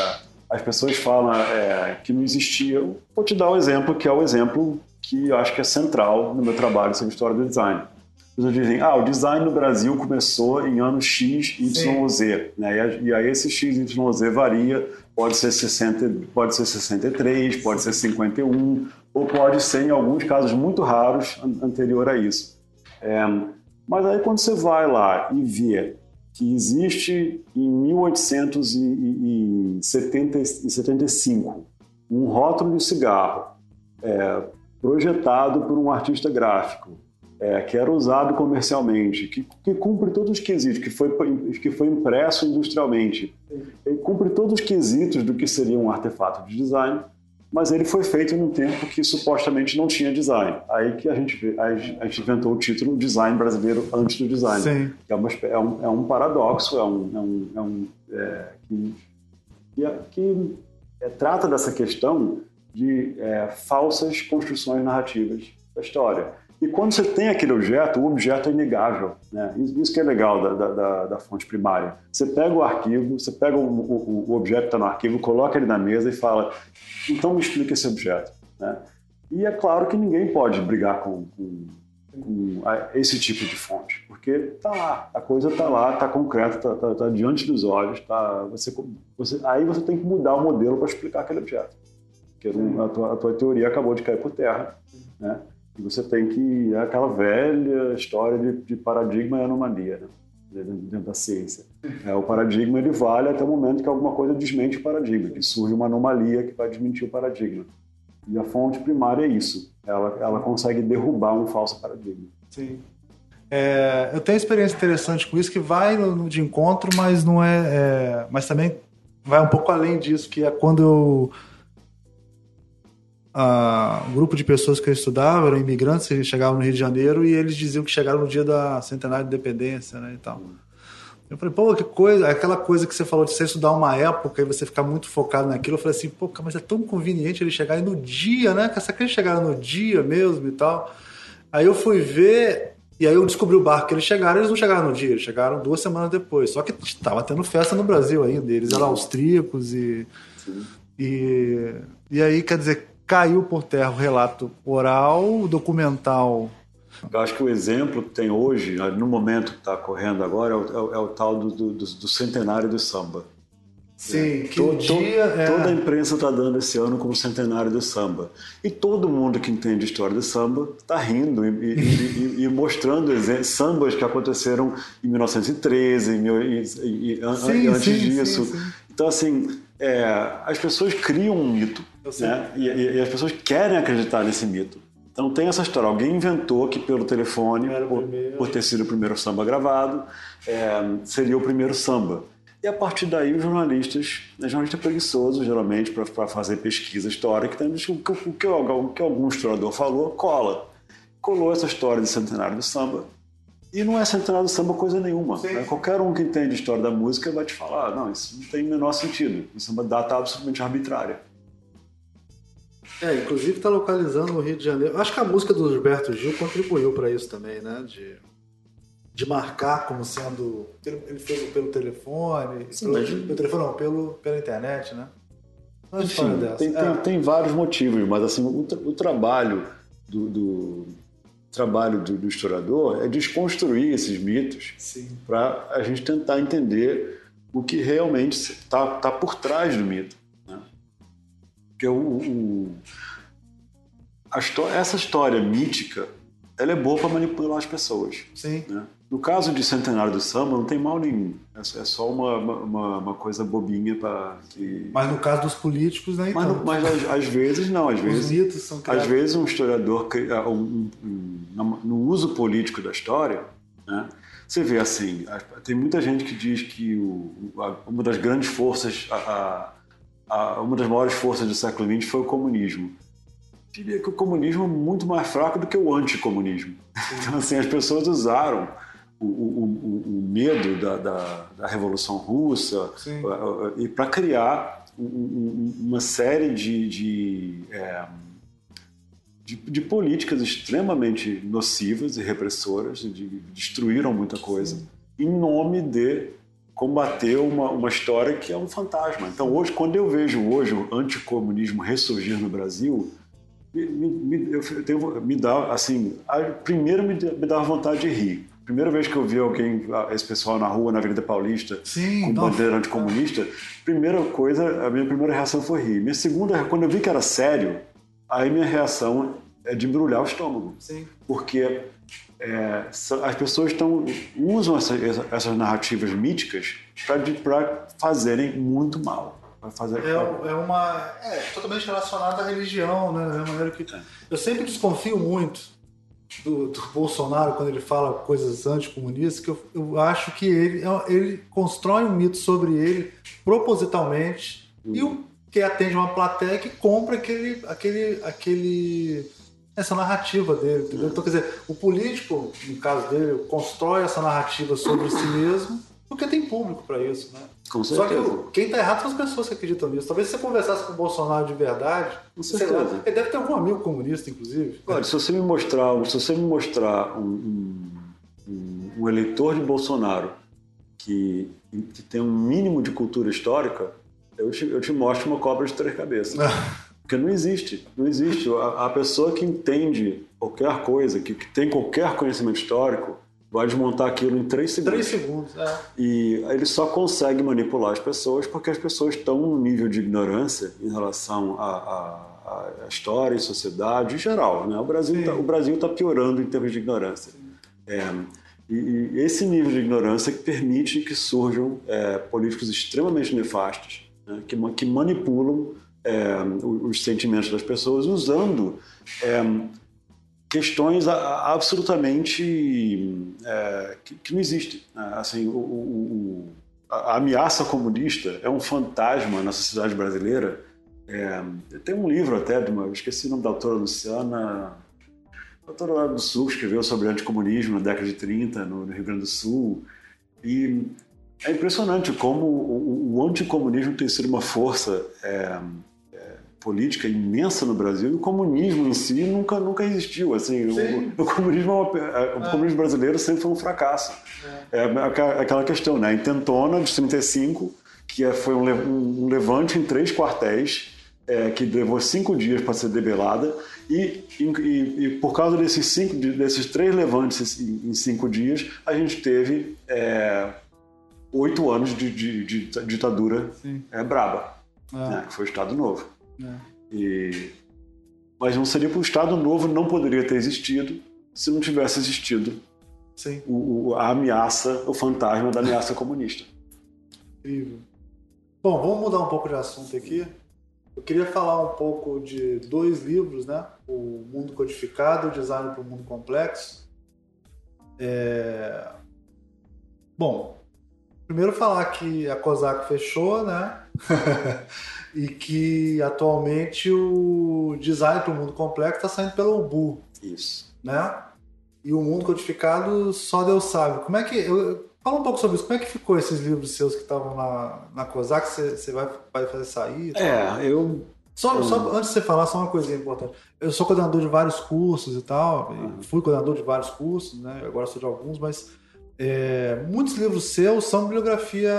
as pessoas falam é, que não existia. vou te dar um exemplo que é o exemplo que eu acho que é central no meu trabalho sobre história do design. As pessoas dizem, ah, o design no Brasil começou em anos X, Y ou Z. Né? E aí esse X, Y ou Z varia, pode ser, 60, pode ser 63, pode ser 51, ou pode ser, em alguns casos muito raros, anterior a isso. É, mas aí quando você vai lá e vê que existe em 1875 um rótulo de cigarro é, projetado por um artista gráfico é, que era usado comercialmente, que, que, cumpre todos os quesitos, que foi, que foi impresso industrialmente, cumpre todos os quesitos do que seria um artefato de design, mas ele foi feito num tempo que supostamente não tinha design. Aí que a gente, a gente inventou o título Design Brasileiro antes do design. Sim. É, uma, é, um, é um paradoxo, é um, é um, é um é, que, que, é, é, trata dessa questão de é, falsas construções narrativas da história. E quando você tem aquele objeto, o objeto é inegável. Né? Isso que é legal da, da, da fonte primária. Você pega o arquivo, você pega o, o, o objeto que está no arquivo, coloca ele na mesa e fala: então me explica esse objeto. Né? E é claro que ninguém pode brigar com, com, com esse tipo de fonte, porque está lá, a coisa está lá, está concreta, está tá, tá diante dos olhos. Tá, você, você, aí você tem que mudar o modelo para explicar aquele objeto. Porque a tua, a tua teoria acabou de cair por terra. Né? Você tem que. É aquela velha história de, de paradigma e anomalia, né? dentro da ciência. É, o paradigma ele vale até o momento que alguma coisa desmente o paradigma, que surge uma anomalia que vai desmentir o paradigma. E a fonte primária é isso. Ela, ela consegue derrubar um falso paradigma. Sim. É, eu tenho experiência interessante com isso que vai no, no de encontro, mas não é, é, mas também vai um pouco além disso, que é quando eu a, um grupo de pessoas que eu estudava eram imigrantes que chegavam no Rio de Janeiro e eles diziam que chegaram no dia da centenária de independência, né, e tal. Eu falei, pô, que coisa, aquela coisa que você falou de você estudar uma época e você ficar muito focado naquilo, eu falei assim, pô, mas é tão conveniente ele chegar aí no dia, né? Será que eles chegaram no dia mesmo e tal? Aí eu fui ver, e aí eu descobri o barco que eles chegaram, eles não chegaram no dia, eles chegaram duas semanas depois. Só que estava tendo festa no Brasil ainda, eles eram austríacos e, e. E aí, quer dizer, caiu por terra o relato oral, documental. Eu acho que o exemplo que tem hoje, no momento que está correndo agora, é o, é o tal do, do, do centenário do samba. Sim, que todo, dia é... Toda a imprensa está dando esse ano como centenário do samba. E todo mundo que entende história do samba está rindo e, e, e, e mostrando sambas que aconteceram em 1913 e, sim, antes sim, disso. Sim, então, assim, é, as pessoas criam um mito né? e, as pessoas querem acreditar nesse mito. Então tem essa história. Alguém inventou que pelo telefone, por, por, ter sido o primeiro samba gravado, é, seria o primeiro samba. E a partir daí, os jornalistas, né, jornalista preguiçoso, geralmente, para fazer pesquisa histórica, então, o, que, o, que, o que algum historiador falou, cola. Colou essa história de centenário do samba. E não é centenário do samba coisa nenhuma. Né? Qualquer um que entende história da música vai te falar: não, isso não tem o menor sentido. Isso é uma data absolutamente arbitrária. É, inclusive está localizando no Rio de Janeiro. Acho que a música do Gilberto Gil contribuiu para isso também, né? De de marcar como sendo. Ele fez pelo telefone. Sim, pelo, mas... pelo telefone não, pelo, pela internet, né? Enfim, tem, é. tem, tem, vários motivos, mas assim, o, o trabalho do, do trabalho do, do, historiador é desconstruir esses mitos para a gente tentar entender o que realmente está tá por trás do mito. Né? Porque o, o a, essa história mítica ela é boa para manipular as pessoas. Sim. Né? No caso de Centenário do Samba, não tem mal nenhum. É, é só uma, uma, uma coisa bobinha para que. Mas no caso dos políticos, né? Então. Mas, mas às, às, vezes não, às vezes. Os mitos são criados. Às vezes um historiador, um, um, um, no uso político da história, né? Você vê assim, tem muita gente que diz que o, uma das grandes forças, a, a, uma das maiores forças do século XX foi o comunismo diria que o comunismo é muito mais fraco do que o anticomunismo. Então, assim, as pessoas usaram o, o, o medo da, da, da, Revolução Russa e para criar uma série de, de, é, de, de, políticas extremamente nocivas e repressoras, de, destruíram muita coisa, Sim. em nome de combater uma, uma história que é um fantasma. Então, hoje, quando eu vejo hoje o anticomunismo ressurgir no Brasil, me, me, eu tenho, me dá, assim, a, primeiro me, me dá vontade de rir. Primeira vez que eu vi alguém, esse pessoal na rua, na Avenida Paulista, Sim, com nossa. bandeira anticomunista, primeira coisa, a minha primeira reação foi rir. Minha segunda, quando eu vi que era sério, aí minha reação é de embrulhar o estômago. Sim. Porque é, as pessoas tão, usam essa, essas narrativas míticas para fazerem muito mal. Fazer... É, é, uma. É totalmente relacionada à religião, né? Da mesma maneira que. É. Eu sempre desconfio muito do, do, Bolsonaro quando ele fala coisas anticomunistas, que eu, eu acho que ele, ele constrói um mito sobre ele propositalmente hum. e o que atende uma plateia que compra aquele, aquele, aquele essa narrativa dele, entendeu? Então, quer dizer, o político, no caso dele, constrói essa narrativa sobre si mesmo porque tem público para isso, né? Com certeza. Só que quem está errado são as pessoas que acreditam nisso. Talvez se você conversasse com o Bolsonaro de verdade, com certeza. Lá, ele deve ter algum amigo comunista, inclusive. Olha, se você me mostrar, se você me mostrar um, um, um eleitor de Bolsonaro que, que, tem um mínimo de cultura histórica, eu te, eu te mostro uma cobra de três cabeças. Porque não existe, não existe. A, a pessoa que entende qualquer coisa, que, que tem qualquer conhecimento histórico, vai desmontar aquilo em três segundos. Três segundos, é. E ele só consegue manipular as pessoas porque as pessoas estão num nível de ignorância em relação à, história e sociedade em geral. Né? O Brasil tá, está piorando em termos de ignorância. É, e, e, esse nível de ignorância que permite que surjam é, políticos extremamente nefastos, né? que, que manipulam é, os sentimentos das pessoas usando é, questões absolutamente é, que, que, não existem. Né? Assim, o, o, a ameaça comunista é um fantasma na sociedade brasileira É, tem um livro até, de uma, esqueci o nome da autora Luciana, a autora do Sul, escreveu sobre anticomunismo na década de 30, no, no Rio Grande do Sul. E é impressionante como o, o anticomunismo tem sido uma força é, política imensa no Brasil e o comunismo em si nunca, nunca existiu. Assim, o, o, comunismo, é o comunismo brasileiro sempre foi um fracasso. É, aquela questão, né? A intentona de 35, que foi um, um levante em três quartéis, é, que levou cinco dias para ser debelada, e, e, e, por causa desses, cinco, desses três levantes em, cinco dias, a gente teve é, oito anos de, de, de ditadura é, braba, é. Né, que foi o Estado Novo. É. E, mas não seria para o Estado Novo não poderia ter existido se não tivesse existido o, o, a ameaça, o fantasma da ameaça comunista. Incrível. Bom, vamos mudar um pouco de assunto aqui. Eu queria falar um pouco de dois livros, né? O Mundo Codificado, o Design para o Mundo Complexo. É... Bom, primeiro falar que a COSAC fechou, né? e que atualmente o Design para o Mundo Complexo está saindo pela Ubu. Isso. Né? E o Mundo Codificado só Deus sabe. Como é que... Eu, Fala um pouco sobre isso. Como é que ficou esses livros seus que estavam na, na COSAC? Você, você vai, vai fazer sair? É, eu. Só, eu... só antes de você falar, só uma coisinha importante. Eu sou coordenador de vários cursos e tal. Uhum. Fui coordenador de vários cursos, né? Agora sou de alguns, mas é, muitos livros seus são bibliografia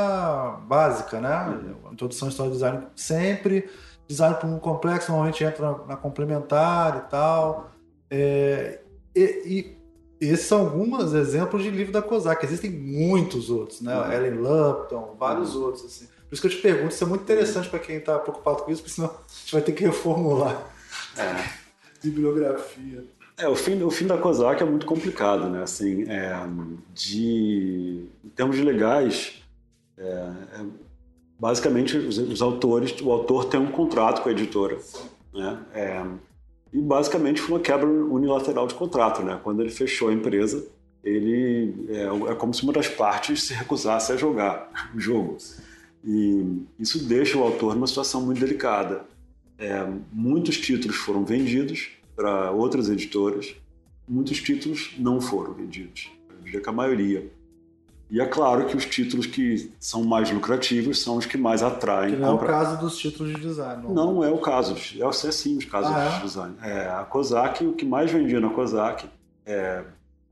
básica, né? Uhum. Introdução à história do design sempre. Design para um complexo normalmente entra na, na complementar e tal. É, e, e esses são alguns exemplos de livro da COSAC. Existem muitos outros, né? Uhum. Ellen Lupton, vários uhum. outros. Assim. Por isso que eu te pergunto, isso é muito interessante para quem está preocupado com isso, porque senão a gente vai ter que reformular é. bibliografia. É, o fim, o fim da COSAC é muito complicado, né? Assim, é, de, em termos de legais, é, é, basicamente os, os, autores, o autor tem um contrato com a editora, né? É, e basicamente foi uma quebra unilateral de contrato, né? Quando ele fechou a empresa, ele é, é como se uma das partes se recusasse a jogar o jogo. E isso deixa o autor numa situação muito delicada. É, muitos títulos foram vendidos para outras editoras, muitos títulos não foram vendidos. Eu diria que a maioria. E é claro que os títulos que são mais lucrativos são os que mais atraem. Que não compra... é o caso dos títulos de design. Não, não é o caso. É, é sim os casos ah, de é? design. É, a COSAC, o que mais vendia na COSAC, é,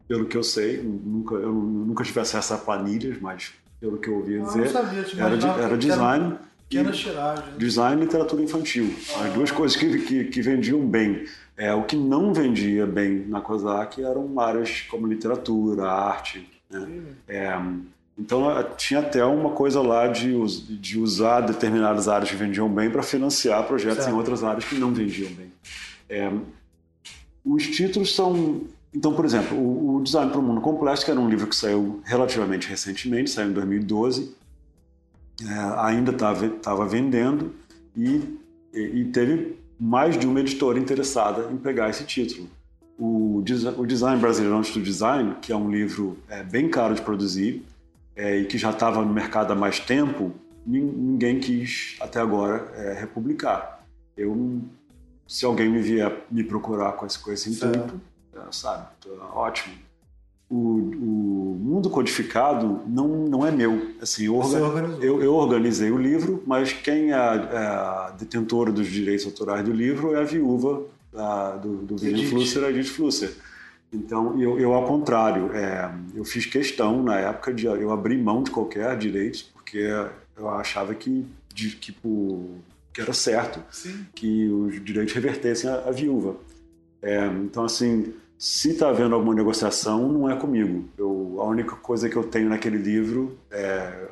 pelo que eu sei, nunca, eu nunca tive acesso a planilhas, mas pelo que eu ouvi ah, dizer, sabia, era, de, era design. Que era tiragem. Né? Design e literatura infantil. As duas coisas que, que, que vendiam bem. É, o que não vendia bem na COSAC eram áreas como literatura, arte, né? É, então tinha até uma coisa lá de, de usar determinadas áreas que vendiam bem para financiar projetos certo. em outras áreas que não vendiam bem. É, os títulos são. Então, por exemplo, o, o Design para o Mundo Complexo, que era um livro que saiu relativamente recentemente, saiu em 2012, é, ainda estava vendendo e, e teve mais de uma editora interessada em pegar esse título o, o Design Brasileiro Antes do Design, que é um livro é, bem caro de produzir é, e que já estava no mercado há mais tempo, ninguém quis até agora é, republicar. Eu, se alguém me vier me procurar com esse, com esse intuito, é, sabe, ótimo. O, o, mundo codificado não, não é meu. Assim, eu, eu, eu, organizei o livro, mas quem é, é a detentora dos direitos autorais do livro é a viúva da, do, do William Flusser a Edith Flusser. Então, eu, eu ao contrário, é, eu fiz questão na época de eu abrir mão de qualquer direito, porque eu achava que, de, que, que era certo Sim. que os direitos revertessem à, viúva. É, então, assim, se está havendo alguma negociação, não é comigo. Eu, a única coisa que eu tenho naquele livro é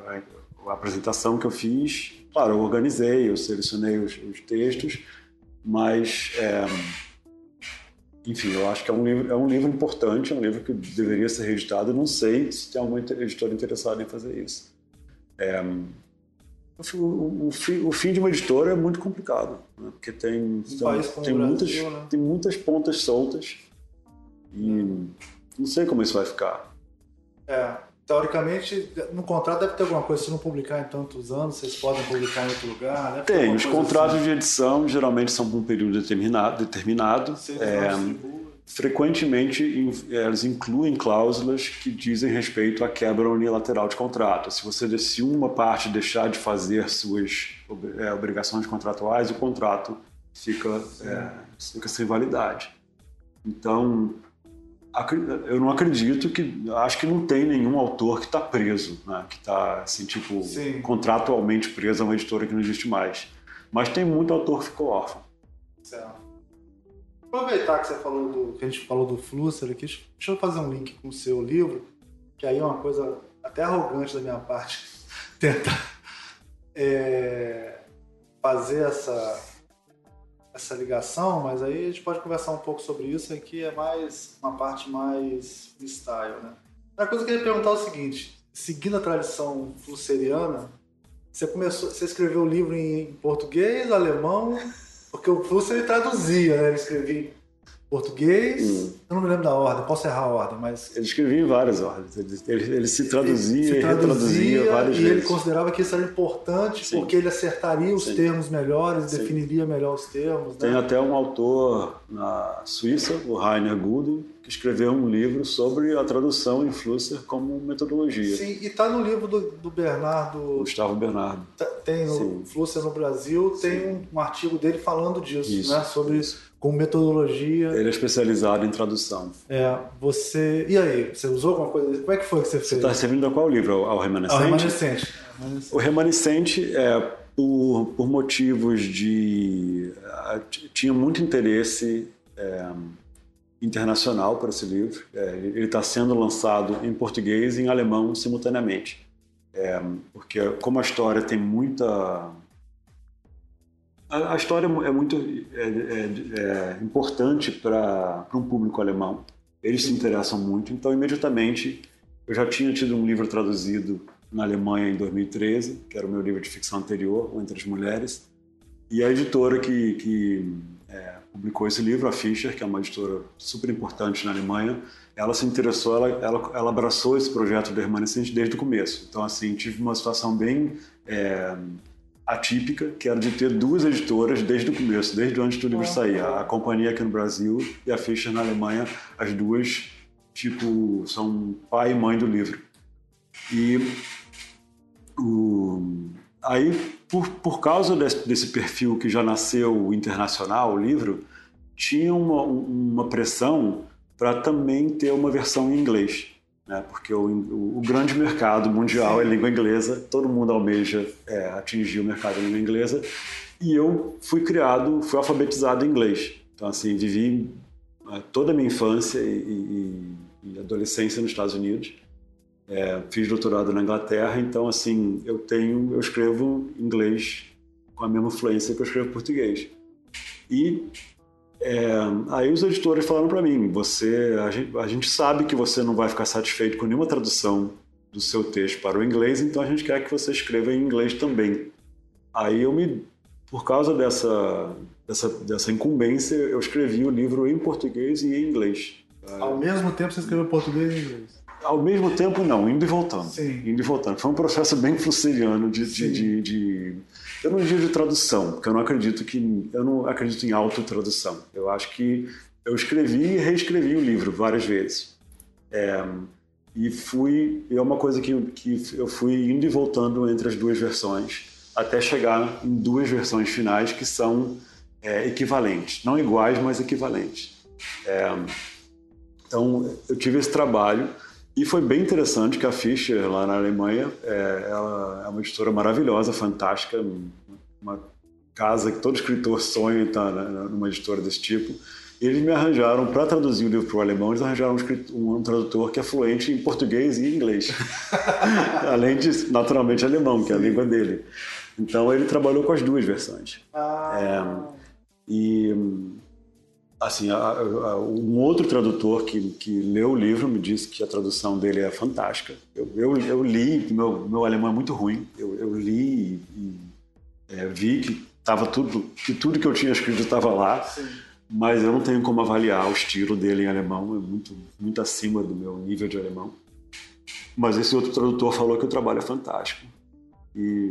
a, apresentação que eu fiz. Claro, eu organizei, eu selecionei os, os textos, mas, é, enfim, eu acho que é um, livro, é um livro importante, é um livro que deveria ser reeditado. Eu não sei se tem alguma editora interessada em fazer isso. É, o, o, o, fim de uma editora é muito complicado, né? porque tem, um tem, tem muitas, né? tem muitas pontas soltas e não sei como isso vai ficar. É. teoricamente, no contrato deve ter alguma coisa, se não publicar em tantos anos, vocês podem publicar em outro lugar, né? Tem, os contratos assim. de edição geralmente são por um período determinado. determinado é, frequentemente eles incluem cláusulas que dizem respeito à quebra unilateral de contrato. Se você se uma parte deixar de fazer suas é, obrigações contratuais, o contrato fica, é, fica sem validade. Então, eu não acredito que acho que não tem nenhum autor que está preso, né? que está assim tipo Sim. contratualmente preso a uma editora que não existe mais. Mas tem muito autor que ficou órfão. Certo. Aproveitar que você falou do que a gente falou do Flusser aqui, deixa eu fazer um link com o seu livro, que aí é uma coisa até arrogante da minha parte tentar é, fazer essa essa ligação, mas aí a gente pode conversar um pouco sobre isso aqui, é mais uma parte mais freestyle, né? A coisa que eu queria perguntar é o seguinte, seguindo a tradição flusseriana, você começou, você escreveu o livro em português, alemão, porque o Flusser traduzia, né? Ele escrevia português. Hum. Eu não me lembro da ordem, posso errar a ordem, mas. Ele escrevia em várias ordens. Ele, ele, ele se traduzia ele se traduzia, e retraduzia várias e vezes. ele considerava que isso era importante Sim. porque ele acertaria os Sim. termos melhores, Sim. definiria melhor os termos. Né? Tem até um autor na Suíça, o Rainer Gudel, que escreveu um livro sobre a tradução em Flusser como metodologia. Sim, e está no livro do, do, Bernardo. Gustavo Bernardo. Tá, tem no Flusser no Brasil, tem um, um, artigo dele falando disso, Isso. né? Sobre isso com metodologia. Ele é especializado em tradução. É, você. E aí, você usou alguma coisa? Como é que foi que você fez? Você está servindo a qual livro? Ao Remanescente? Ao Remanescente. O Remanescente é por, por motivos de. Tinha muito interesse é, internacional para esse livro. É, ele está sendo lançado em português e em alemão simultaneamente. É, porque, como a história tem muita a, a história é muito é, é, é importante para um público alemão. Eles se interessam muito, então imediatamente eu já tinha tido um livro traduzido na Alemanha em 2013, que era o meu livro de ficção anterior, O Entre as Mulheres, e a editora que, que é, publicou esse livro, a Fischer, que é uma editora super importante na Alemanha, ela se interessou, ela, ela, ela abraçou esse projeto do Remanescente desde o começo. Então, assim, tive uma situação bem é, atípica, que era de ter duas editoras desde o começo, desde antes do livro sair. A, companhia aqui no Brasil e a Fischer na Alemanha, as duas, tipo, são pai e mãe do livro. E o, aí, por, por causa desse, desse perfil que já nasceu internacional, o livro, tinha uma, uma pressão para também ter uma versão em inglês né? porque o, o, o, grande mercado mundial Sim. é língua inglesa, todo mundo almeja é, atingir o mercado da língua inglesa, e eu fui criado, fui alfabetizado em inglês. Então, assim, vivi é, toda a minha infância e, e, e adolescência nos Estados Unidos. É, fiz doutorado na Inglaterra, então, assim, eu tenho, eu escrevo inglês com a mesma fluência que eu escrevo português. E é, aí os editores falaram para mim: você, a gente, a gente sabe que você não vai ficar satisfeito com nenhuma tradução do seu texto para o inglês, então a gente quer que você escreva em inglês também. Aí eu me, por causa dessa, dessa, dessa incumbência, eu escrevi o livro em português e em inglês. Ao mesmo tempo você escreveu português e inglês? Ao mesmo tempo, não, indo e voltando. Sim. Indo e voltando. Foi um processo bem flusseriano de, de, de, de, Eu não digo de tradução, porque eu não acredito que. Eu não acredito em autotradução. Eu acho que eu escrevi e reescrevi o livro várias vezes. É, e fui. É uma coisa que, que eu fui indo e voltando entre as duas versões, até chegar em duas versões finais que são é, equivalentes. Não iguais, mas equivalentes. É, então, eu tive esse trabalho e foi bem interessante que a Fischer, lá na Alemanha, é, ela é uma editora maravilhosa, fantástica, uma casa que todo escritor sonha em estar numa editora desse tipo. E eles me arranjaram, para traduzir o livro para o alemão, eles arranjaram um, escritor, um, tradutor que é fluente em português e inglês. Além de, naturalmente, alemão, que é a língua dele. Então ele trabalhou com as duas versões. Ah. É, e assim, a, a, um outro tradutor que, que leu o livro me disse que a tradução dele é fantástica. Eu, eu, eu li, meu, meu alemão é muito ruim, eu, eu li e, é, vi que tava tudo, que tudo que eu tinha escrito estava lá, Sim. mas eu não tenho como avaliar o estilo dele em alemão, é muito, muito acima do meu nível de alemão. mas esse outro tradutor falou que o trabalho é fantástico. E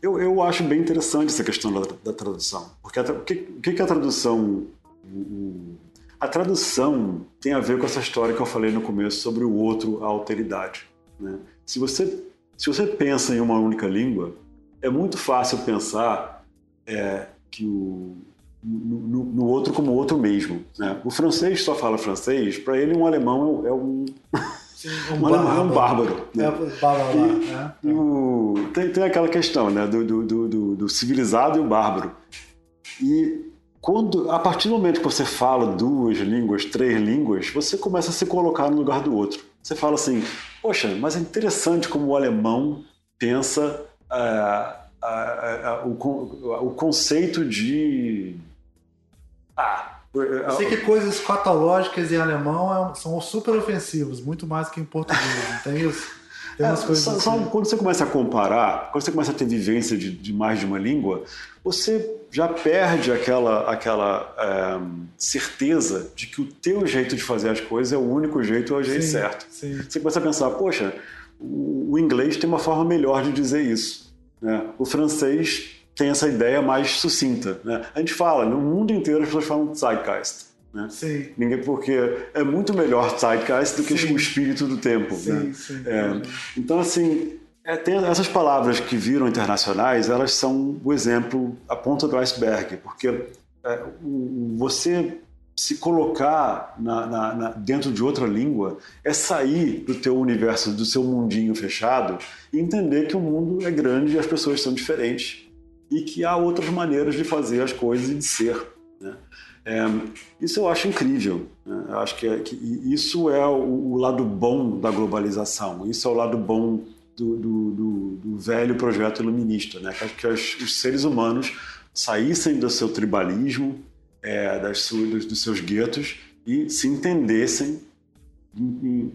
eu, eu acho bem interessante essa questão da, da tradução. Porque a, o, que, que a tradução. A tradução tem a ver com essa história que eu falei no começo sobre o outro, a alteridade. Né? Se, você, se você pensa em uma única língua, é muito fácil pensar é, que o, no, no, outro como outro mesmo. Né? O francês só fala francês, para ele um alemão é, um, Sim, um, um alemão é um bárbaro. Né? É, e, o, tem, tem aquela questão né? do, do, do, do civilizado e o bárbaro. E quando, a partir do momento que você fala duas línguas, três línguas, você começa a se colocar no lugar do outro. Você fala assim, poxa, mas é interessante como o alemão pensa uh, o, o conceito de ah, eu sei que coisas escatológicas em alemão é são super ofensivos, muito mais que em português, não tem isso? Tem umas é, coisas só, assim. quando você começa a comparar, quando você começa a ter vivência de, de mais de uma língua, você já perde aquela, aquela é, certeza de que o teu jeito de fazer as coisas é o único jeito, é o jeito sim, certo. Sim. Você começa a pensar, poxa, o, inglês tem uma forma melhor de dizer isso. Né? O francês tem essa ideia mais sucinta. Né? A gente fala, no mundo inteiro as pessoas falam Zeitgeist. Né? Sim. Ninguém, porque é muito melhor Zeitgeist do que sim. o espírito do tempo. Sim, né? sim, é, então, assim, é, tem essas palavras que viram internacionais, elas são o exemplo, a ponta do iceberg, porque é, o, você se colocar na, na, na, dentro de outra língua é sair do teu universo, do seu mundinho fechado e entender que o mundo é grande e as pessoas são diferentes e que há outras maneiras de fazer as coisas e de ser. Né? É, isso eu acho incrível. Né? Eu acho que, é, que, isso é o, o, lado bom da globalização. Isso é o lado bom do, do, do, do velho projeto iluminista, né? que, que os, os, seres humanos saíssem do seu tribalismo, é, das, dos, dos seus guetos e se entendessem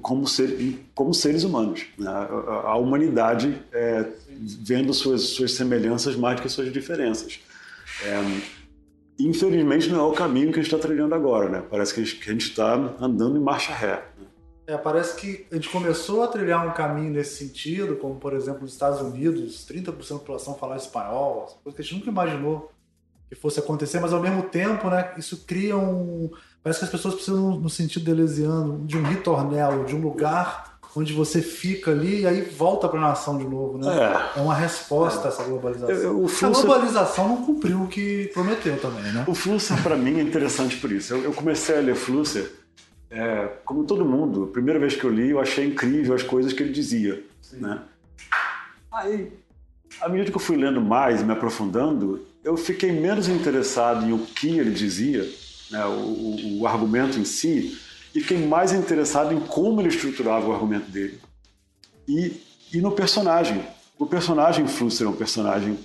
como, ser, como seres humanos. Né? A, humanidade é, vendo suas, suas semelhanças mais do que suas diferenças. Infelizmente não é o caminho que a gente está trilhando agora, né? Parece que a gente está andando em marcha ré. Né? É, parece que a gente começou a trilhar um caminho nesse sentido, como por exemplo nos Estados Unidos, 30% da população falar espanhol, coisa que a gente nunca imaginou que fosse acontecer, mas ao mesmo tempo, né, isso cria um, Parece que as pessoas precisam, no sentido delesiano, de um ritornelo, de um lugar onde você fica ali e aí volta para a nação de novo, né? É, é uma resposta é. a essa globalização. Eu, A globalização não cumpriu o que prometeu também, né? O Flusser, para mim, é interessante por isso. Eu, eu comecei a ler Flusser, é, como todo mundo, a primeira vez que eu li, eu achei incrível as coisas que ele dizia, Sim. né? Aí, à medida que eu fui lendo mais, me aprofundando, eu fiquei menos interessado em o que ele dizia né, o, o, argumento em si, e fiquei mais interessado em como ele estruturava o argumento dele. E, e no personagem. O personagem Flusser é um personagem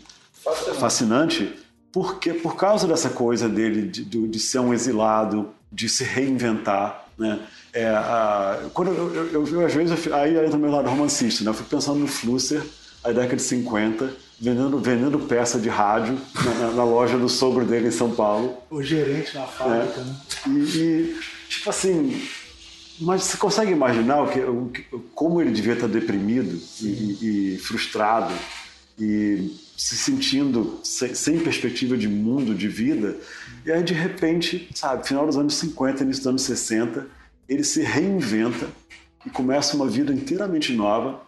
fascinante, fascinante porque, por causa dessa coisa dele de, de, de ser um exilado, de se reinventar. Né? É, a, quando eu, eu, eu, eu, às vezes, aí entra meu lado romancista, né? eu fico pensando no Flusser, a década de 50, vendendo, vendendo peça de rádio na, na, loja do sogro dele em São Paulo. O gerente na fábrica, é. né? E, e, assim, mas você consegue imaginar o que, o, como ele devia estar deprimido e, e, frustrado e se sentindo sem, sem, perspectiva de mundo, de vida. E aí, de repente, sabe, final dos anos 50, início dos anos 60, ele se reinventa e começa uma vida inteiramente nova.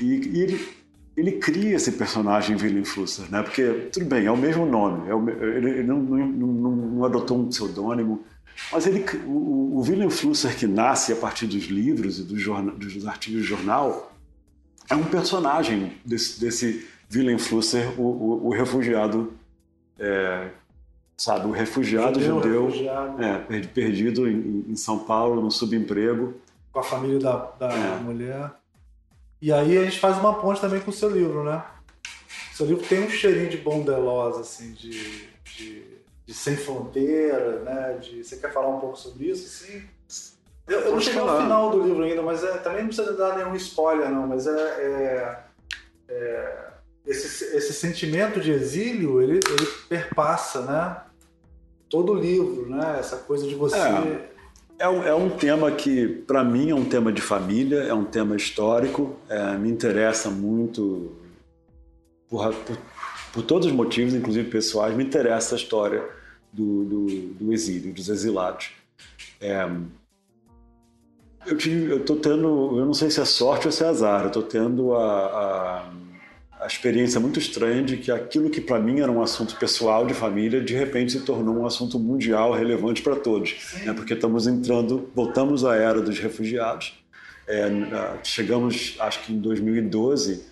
E, e ele ele cria esse personagem Willem Flusser, né? Porque, tudo bem, é o mesmo nome, é o, ele, ele não, não, não, não, adotou um pseudônimo, mas ele, o, o Willem Flusser que nasce a partir dos livros e dos, jornal, dos artigos de jornal é um personagem desse, desse Willem Flusser, o, o, o refugiado, é, sabe, o refugiado judeu, judeu refugiado. É, perdido em, em, São Paulo, no subemprego. Com a família da, da é. mulher. E aí a gente faz uma ponte também com o seu livro, né? O seu livro tem um cheirinho de bondelos, assim, de, de, sem fronteira, né? De, você quer falar um pouco sobre isso, assim? Eu, eu não cheguei ao final do livro ainda, mas é, também não precisa dar nenhum spoiler, não, mas é, é, é esse, esse sentimento de exílio, ele, ele perpassa, né? Todo o livro, né? Essa coisa de você... É É um, é um tema que, para mim, é um tema de família, é um tema histórico, é, me interessa muito por, por, por, todos os motivos, inclusive pessoais, me interessa a história do, do, do exílio, dos exilados. É, eu tô tendo, eu não sei se é sorte ou se é azar, eu tô tendo a, a a experiência muito estranha de que aquilo que para mim era um assunto pessoal de família, de repente se tornou um assunto mundial relevante para todos. Né? Porque estamos entrando, voltamos à era dos refugiados. É, chegamos, acho que em 2012,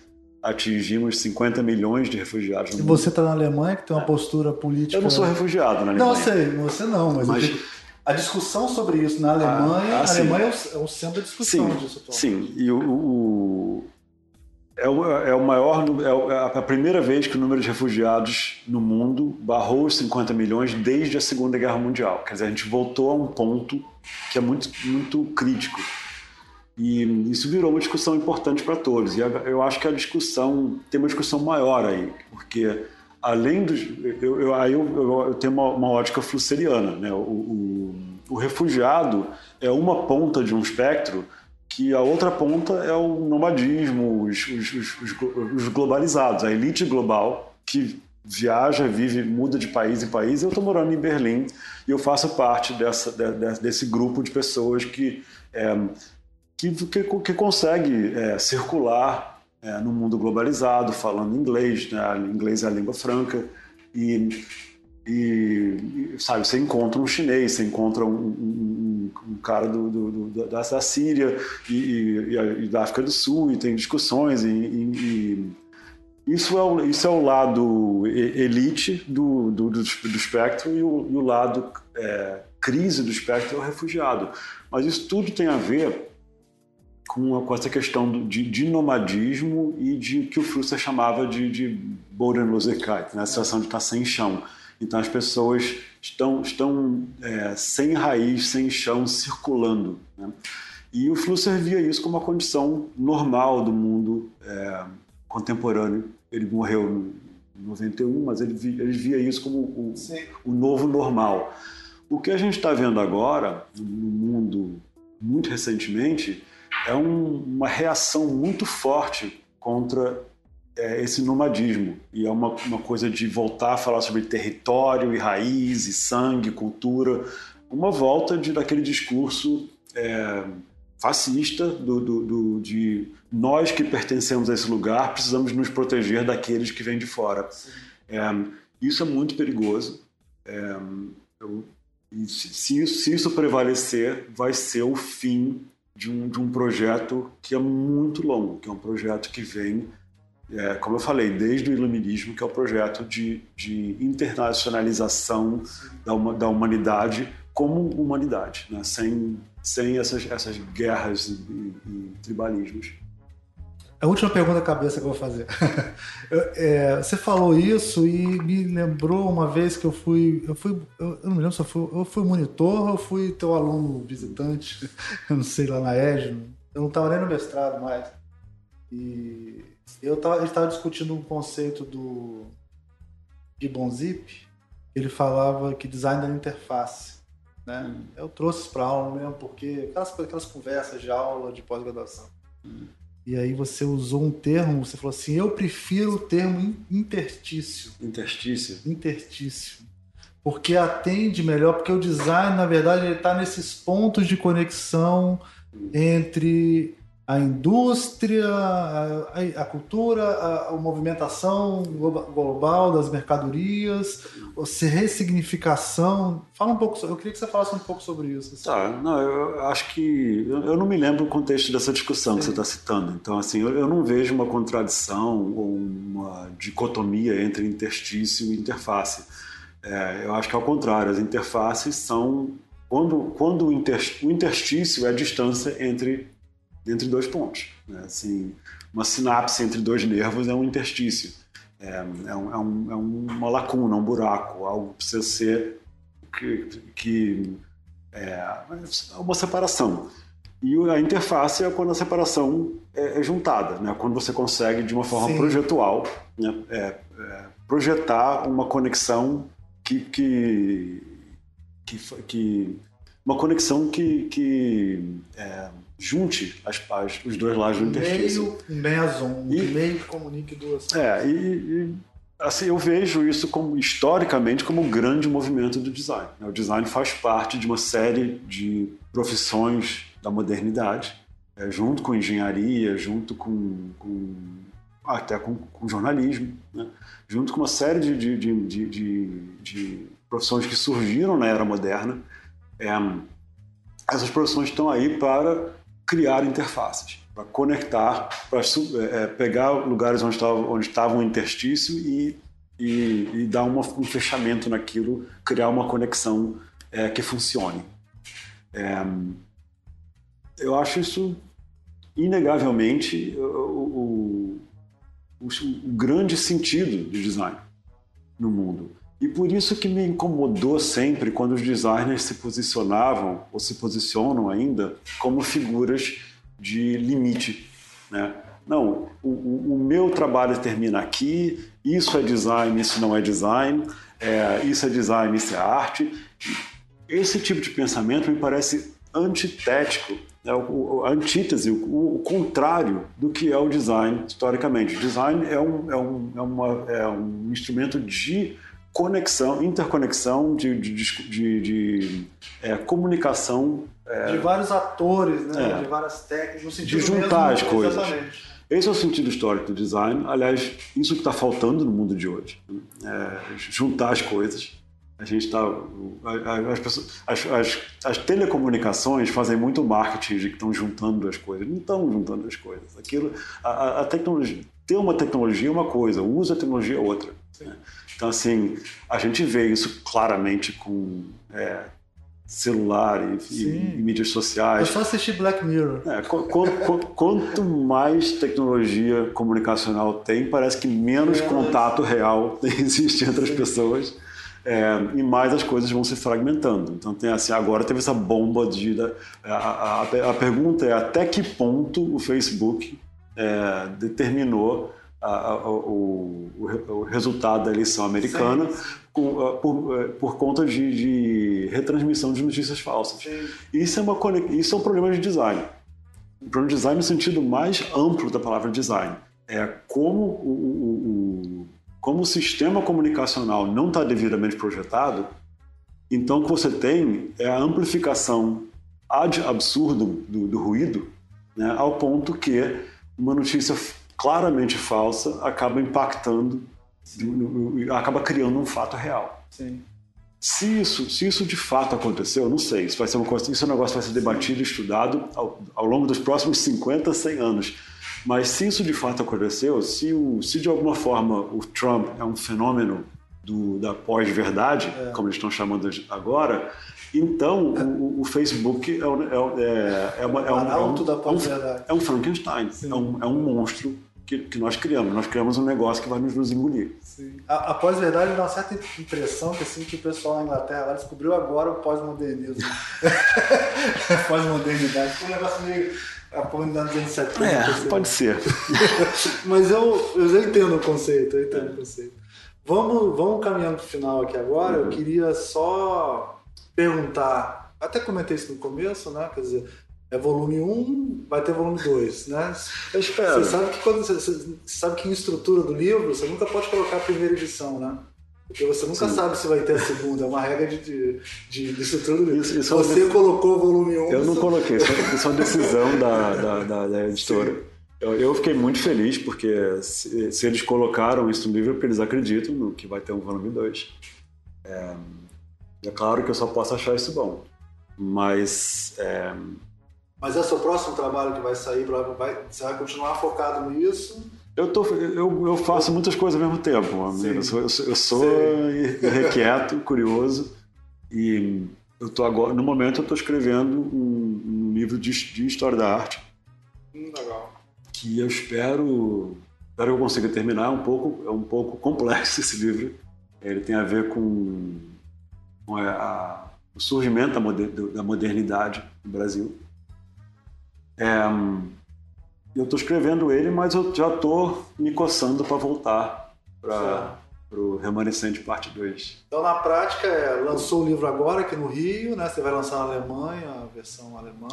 atingimos 50 milhões de refugiados. e você está na Alemanha, que tem uma postura política. Eu não sou refugiado na Alemanha. Não, sei, você não, mas. mas... A discussão sobre isso na Alemanha, ah, ah, a Alemanha é o, é o centro da discussão sim, disso. Sim, e o, o é o, é o maior, é, é a primeira vez que o número de refugiados no mundo barrou os 50 milhões desde a Segunda Guerra Mundial. Quer dizer, a gente voltou a um ponto que é muito, muito crítico. E isso virou uma discussão importante para todos. E eu acho que a discussão tem uma discussão maior aí, porque além dos. Eu, eu, aí eu, eu, tenho uma, uma, ótica flusseriana. Né? O, o, o refugiado é uma ponta de um espectro que a outra ponta é o nomadismo, os, os, os, os globalizados, a elite global que viaja, vive, muda de país em país. Eu estou morando em Berlim e eu faço parte dessa, de, desse grupo de pessoas que, é, que, que, que, consegue é, circular é, no mundo globalizado, falando inglês, né? inglês é a língua franca, e e, sabe, você encontra um chinês, você encontra um, um, um cara do, do, do, da, da Síria e, e, e, da África do Sul, e tem discussões, e, isso, é o, isso é o lado elite do, do, do, do espectro e o, e o lado é, crise do espectro é o refugiado. Mas isso tudo tem a ver com, com essa questão do, de, de, nomadismo e de que o Flusser chamava de, de Bodenlosigkeit, né? a sensação de estar sem chão. Então as pessoas estão, estão é, sem raiz, sem chão, circulando. Né? E o Flusser via isso como uma condição normal do mundo é, contemporâneo. Ele morreu em 91, mas ele via, ele via isso como o, o novo normal. O que a gente está vendo agora, no mundo muito recentemente, é um, uma reação muito forte contra é, esse nomadismo. E é uma, uma coisa de voltar a falar sobre território e raiz e sangue, cultura. Uma volta de, daquele discurso é, fascista do, do, do, de nós que pertencemos a esse lugar precisamos nos proteger daqueles que vêm de fora. É, isso é muito perigoso. É, eu, se, se, isso, se isso prevalecer, vai ser o fim de um, de um projeto que é muito longo, que é um projeto que vem é, como eu falei, desde o Iluminismo, que é o projeto de, de internacionalização da, da humanidade como humanidade, né? sem, sem essas, essas guerras e, e, tribalismos. A última pergunta da cabeça que eu vou fazer. é, você falou isso e me lembrou uma vez que eu fui. Eu, fui, eu, não me lembro se eu fui, eu fui monitor ou fui teu aluno visitante, eu não sei, lá na EGE. Eu não estava nem no mestrado mais. E eu tava, estava discutindo um conceito do Gibbon Zip, ele falava que design da interface. Né? Hum. Eu trouxe para aula mesmo, porque aquelas, aquelas conversas de aula de pós-graduação. Hum. E aí você usou um termo, você falou assim, eu prefiro o termo interstício. Interstício? Interstício. Porque atende melhor, porque o design, na verdade, ele está nesses pontos de conexão entre a indústria, a, a cultura, a, a, movimentação global das mercadorias, a ressignificação. Fala um pouco, eu queria que você falasse um pouco sobre isso. Assim. Tá, não, eu acho que eu não me lembro o contexto dessa discussão Sim. que você está citando. Então, assim, eu, eu, não vejo uma contradição ou uma dicotomia entre interstício e interface. É, eu acho que ao contrário, as interfaces são quando, quando o, interstício é a distância entre entre dois pontos. Né? Assim, uma sinapse entre dois nervos é um interstício, é, é, um, é, é uma lacuna, um buraco, algo que precisa ser que, que é uma separação. E a interface é quando a separação é, é juntada, né? quando você consegue, de uma forma Sim. projetual, né? é, é, projetar uma conexão que, que, que, que uma conexão que, que é, junte as, as, os dois lados do interstício. Meio meson, e, meio que comunique duas. É, e, e, assim, eu vejo isso como historicamente como um grande movimento do design. Né? O design faz parte de uma série de profissões da modernidade, é, junto com engenharia, junto com, com até com, com jornalismo, né? junto com uma série de, de, de, de, de profissões que surgiram na era moderna. É, essas profissões estão aí para criar interfaces, para conectar, para é, pegar lugares onde estava, onde estava um interstício e, e, e dar uma, um fechamento naquilo, criar uma conexão é, que funcione. É, eu acho isso inegavelmente o, o, o, o grande sentido do design no mundo. E por isso que me incomodou sempre quando os designers se posicionavam, ou se posicionam ainda, como figuras de limite. Né? Não, o, o meu trabalho termina aqui, isso é design, isso não é design, é, isso é design, isso é arte. Esse tipo de pensamento me parece antitético, é o, a antítese, o, o, contrário do que é o design historicamente. Design é um, é um, é uma, é um instrumento de conexão, interconexão, de, de, de, de é, comunicação. É, de vários atores, né? É, de várias técnicas, no sentido de juntar mesmo, as coisas. Exatamente. Esse é o sentido histórico do design. Aliás, isso que está faltando no mundo de hoje. É, juntar as coisas. A gente está. As, as, as, as, telecomunicações fazem muito marketing de que estão juntando as coisas. Não estão juntando as coisas. Aquilo, a, a tecnologia, ter uma tecnologia é uma coisa, o uso da tecnologia é outra. Né? Então, assim, a gente vê isso claramente com é, celular e, e, e, mídias sociais. É só assistir Black Mirror. É, quanto, quanto, mais tecnologia comunicacional tem, parece que menos é, contato real existe entre as pessoas. É, e mais as coisas vão se fragmentando. Então tem assim, agora teve essa bomba de a, a, a pergunta é até que ponto o Facebook é, determinou a, a, o, o, resultado da eleição americana por, é, por conta de, de, retransmissão de notícias falsas. Isso é, uma, isso é um problema de design. Um problema de design no sentido mais amplo da palavra design. É como o, o como o sistema comunicacional não está devidamente projetado, então o que você tem é a amplificação ad absurdum do, do ruído, né, ao ponto que uma notícia claramente falsa acaba impactando, acaba criando um fato real. Sim. Se isso, se isso de fato aconteceu, eu não sei. Isso vai ser isso é um negócio que vai ser debatido e estudado ao, ao, longo dos próximos 50, 100 anos. Mas se isso de fato aconteceu, se, o, se de alguma forma o Trump é um fenômeno do, da pós-verdade, é. como eles estão chamando agora, então o, o Facebook é, é, é, é, uma, é um, é um, é um Frankenstein, é um, é um monstro que, que, nós criamos. Nós criamos um negócio que vai nos, nos engolir. Sim. A, a pós-verdade dá uma certa impressão que, assim, que o pessoal na Inglaterra descobriu agora o pós-modernismo. pós-modernidade. Um negócio meio a pós-modernidade dos anos 70. É, pode ser. Mas eu, eu já entendo o conceito, eu entendo é. o conceito. Vamos, vamos caminhando para o final aqui agora. Uhum. Eu queria só perguntar, até comentei isso no começo, né? Quer dizer, é volume 1, vai ter volume 2, né? Eu espero. Você sabe que quando você, você, sabe que em estrutura do livro, você nunca pode colocar a primeira edição, né? Porque você nunca Sim. sabe se vai ter a segunda, é uma regra de, de, de, estrutura do livro. Isso, isso é você colocou o volume 1. Eu não coloquei, isso, é, isso é uma decisão da, da, da, da editora. Eu, eu, fiquei muito feliz porque se, se, eles colocaram isso no livro, é porque eles acreditam no que vai ter um volume 2. É, é claro que eu só posso achar isso bom, mas é, mas é o próximo trabalho que vai sair, vai, você vai continuar focado nisso? Eu, tô, eu, eu faço muitas coisas ao mesmo tempo, amigo. Eu sou, eu sou, eu sou irrequieto, curioso. E eu tô agora, no momento, eu estou escrevendo um, um livro de, de, história da arte. Hum, legal. Que eu espero, espero que eu consiga terminar. É um pouco, é um pouco complexo esse livro. Ele tem a ver com, com a, a, o surgimento da, moder, da modernidade no Brasil. É, eu estou escrevendo ele, mas eu já estou me coçando para voltar para pro Remanescente Parte 2. Então, na prática, é, lançou o livro agora aqui no Rio, né? Você vai lançar na Alemanha, a versão alemã.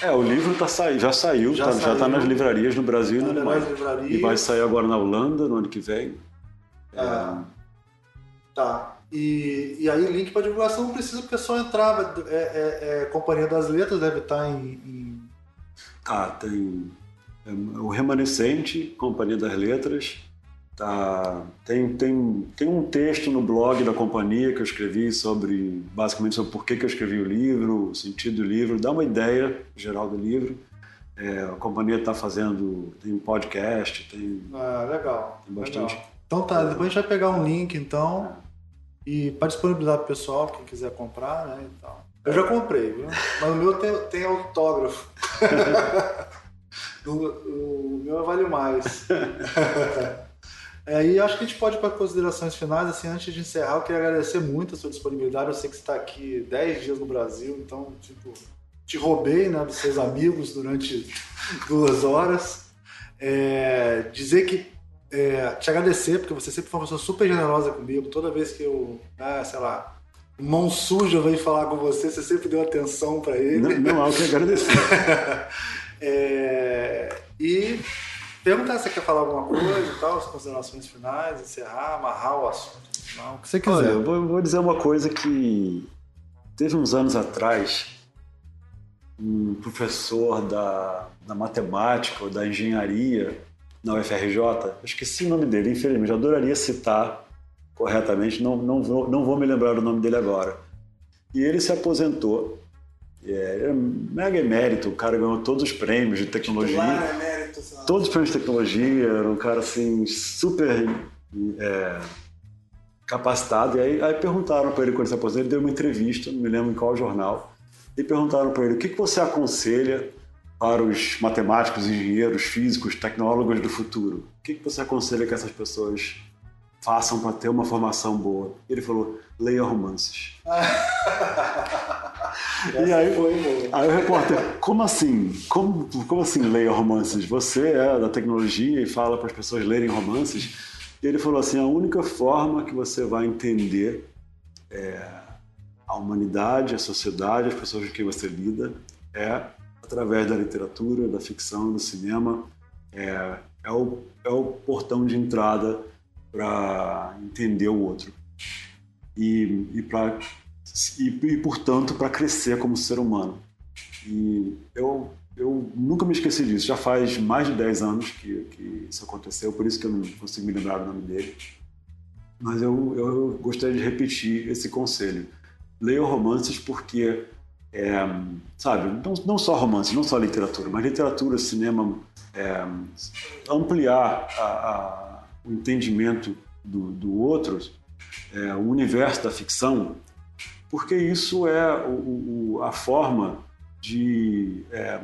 É, o livro tá sa... já saiu, já, tá, saiu. já tá nas livrarias no Brasil e na Alemanha. E vai sair agora na Holanda no ano que vem. É. é... Tá. E, e aí link para divulgação não precisa, porque é só entrar. É, é, é, Companhia das Letras deve estar tá em. em... Ah, tem é, o Remanescente, Companhia das Letras. Tá, tem, tem, tem um texto no blog da companhia que eu escrevi sobre, basicamente, sobre por que, que eu escrevi o livro, o sentido do livro, dá uma ideia geral do livro. É, a companhia está fazendo, tem um podcast, tem. Ah, legal. Tem bastante. Legal. Então tá, depois a gente vai pegar um link então e para disponibilizar para o pessoal, quem quiser comprar, né? E tal. Eu já comprei, viu? Mas o meu tem, tem autógrafo. o, o meu vale mais. É, e acho que a gente pode ir para considerações finais. Assim, antes de encerrar, eu queria agradecer muito a sua disponibilidade. Eu sei que você está aqui 10 dias no Brasil, então, tipo, te roubei né, dos seus amigos durante duas horas. É, dizer que. É, te agradecer, porque você sempre foi uma pessoa super generosa comigo. Toda vez que eu, né, sei lá, mão suja veio falar com você, você sempre deu atenção para ele. Não, não há o que agradecer. é, e perguntar se você quer falar alguma coisa e tal, as considerações finais, encerrar, amarrar o assunto o que você quiser. Olha, eu vou, vou dizer uma coisa que teve uns anos atrás, um professor da, da matemática ou da engenharia na UFRJ, eu esqueci o nome dele, infelizmente, eu adoraria citar corretamente, não, não, vou, não vou me lembrar o nome dele agora. E ele se aposentou. É, é mega emérito, o cara ganhou todos os prêmios de tecnologia. Titular, emérito, todos os prêmios de tecnologia, era um cara assim, super é, capacitado. E aí, aí perguntaram para ele quando ele se aposentou, ele deu uma entrevista, não me lembro em qual jornal, e perguntaram para ele o que, que você aconselha para os matemáticos, engenheiros, físicos, tecnólogos do futuro. O que, que você aconselha que essas pessoas façam para ter uma formação boa. Ele falou: leia romances. e aí, foi, aí o repórter, como assim? Como, como assim leia romances? Você é da tecnologia e fala para as pessoas lerem romances? E ele falou assim: a única forma que você vai entender é, a humanidade, a sociedade, as pessoas com quem você lida é através da literatura, da ficção, do cinema. É, é, o, é o portão de entrada para entender o outro e, e, pra, e, e portanto, para crescer como ser humano. E eu, eu nunca me esqueci disso. Já faz mais de 10 anos que, que isso aconteceu, por isso que eu não consigo me lembrar do nome dele. Mas eu, eu gostaria de repetir esse conselho. Leia romances porque, é, sabe, não, não só romances, não só literatura, mas literatura, cinema, é, ampliar a, a o entendimento do, do outro, é, o universo da ficção, porque isso é o, o, a forma de é,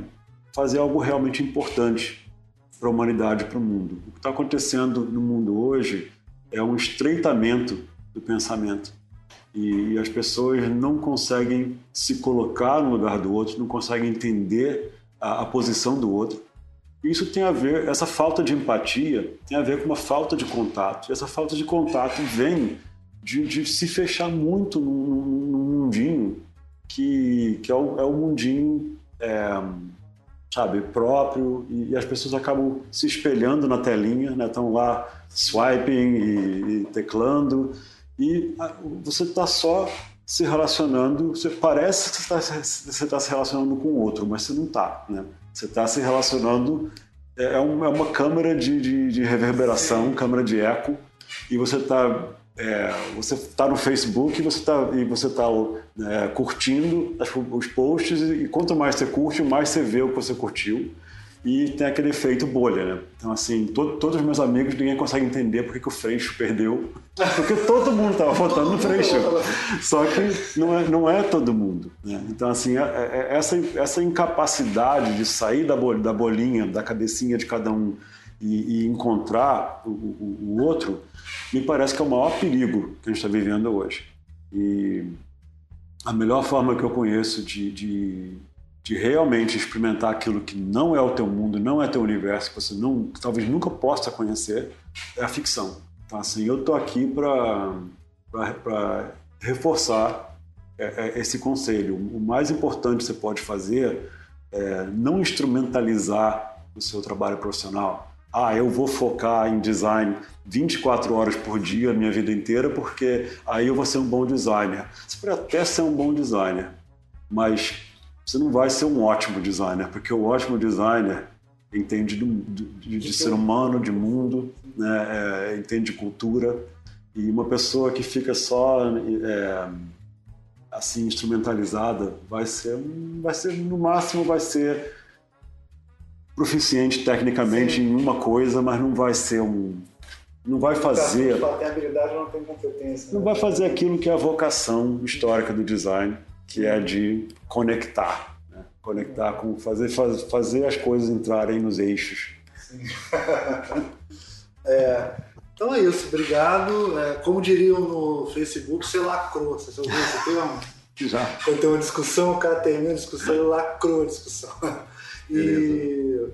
fazer algo realmente importante para a humanidade, para o mundo. O que está acontecendo no mundo hoje é um estreitamento do pensamento. E, as pessoas não conseguem se colocar no lugar do outro, não conseguem entender a, a posição do outro isso tem a ver, essa falta de empatia tem a ver com uma falta de contato. E essa falta de contato vem de, de se fechar muito num, mundinho que, que é, o, é mundinho, é, sabe, próprio. E, e, as pessoas acabam se espelhando na telinha, né? Estão lá swiping e, e teclando. E você está só se relacionando, você parece que você está tá se relacionando com o outro, mas você não está, né? Você está se relacionando. É, é, uma, é uma câmara de, de, de reverberação, câmara de eco, e você está é, você está no Facebook e você está e você tá é, curtindo os posts e quanto mais você curte, mais você vê o que você curtiu e tem aquele efeito bolha, né? Então, assim, todo, todos os meus amigos, ninguém consegue entender porque que o Freixo perdeu, porque todo mundo estava votando no Freixo. Só que não é, não é todo mundo. Né? Então, assim, é, é, é essa, essa incapacidade de sair da, bol, da bolinha, da cabecinha de cada um e, e encontrar o, o, o, outro, me parece que é o maior perigo que a gente está vivendo hoje. E a melhor forma que eu conheço de, de de realmente experimentar aquilo que não é o teu mundo, não é teu universo, que você não, que talvez nunca possa conhecer, é a ficção. Então, assim, eu tô aqui para reforçar é, é, esse conselho. O mais importante que você pode fazer é não instrumentalizar o seu trabalho profissional. Ah, eu vou focar em design 24 horas por dia, minha vida inteira, porque aí eu vou ser um bom designer. Você pode até ser um bom designer, mas você não vai ser um ótimo designer, porque o ótimo designer entende de, de, de ser humano, de mundo, né? é, entende de cultura. E uma pessoa que fica só é, assim instrumentalizada vai ser, vai ser no máximo vai ser proficiente tecnicamente Sim. em uma coisa, mas não vai ser um não vai fazer tem habilidade não tem competência não né? vai fazer aquilo que é a vocação histórica do design que é de conectar né? conectar com fazer fazer as coisas entrarem nos eixos Sim. é, então é isso, obrigado. É, como diriam no Facebook, você lacrou. Você ouviu esse termo? Já. Quando tem uma discussão, o cara termina a discussão e lacrou a discussão. E Beleza.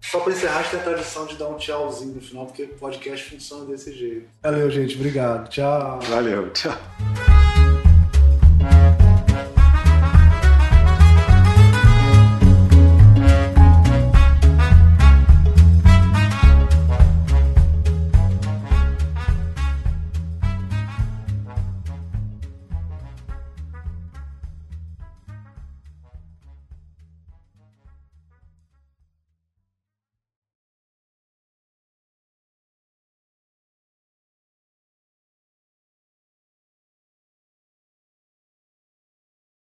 só para encerrar, acho que tem a tradição de dar um tchauzinho no final, porque o podcast funciona desse jeito. Valeu, gente. Obrigado. Tchau. Valeu. Tchau.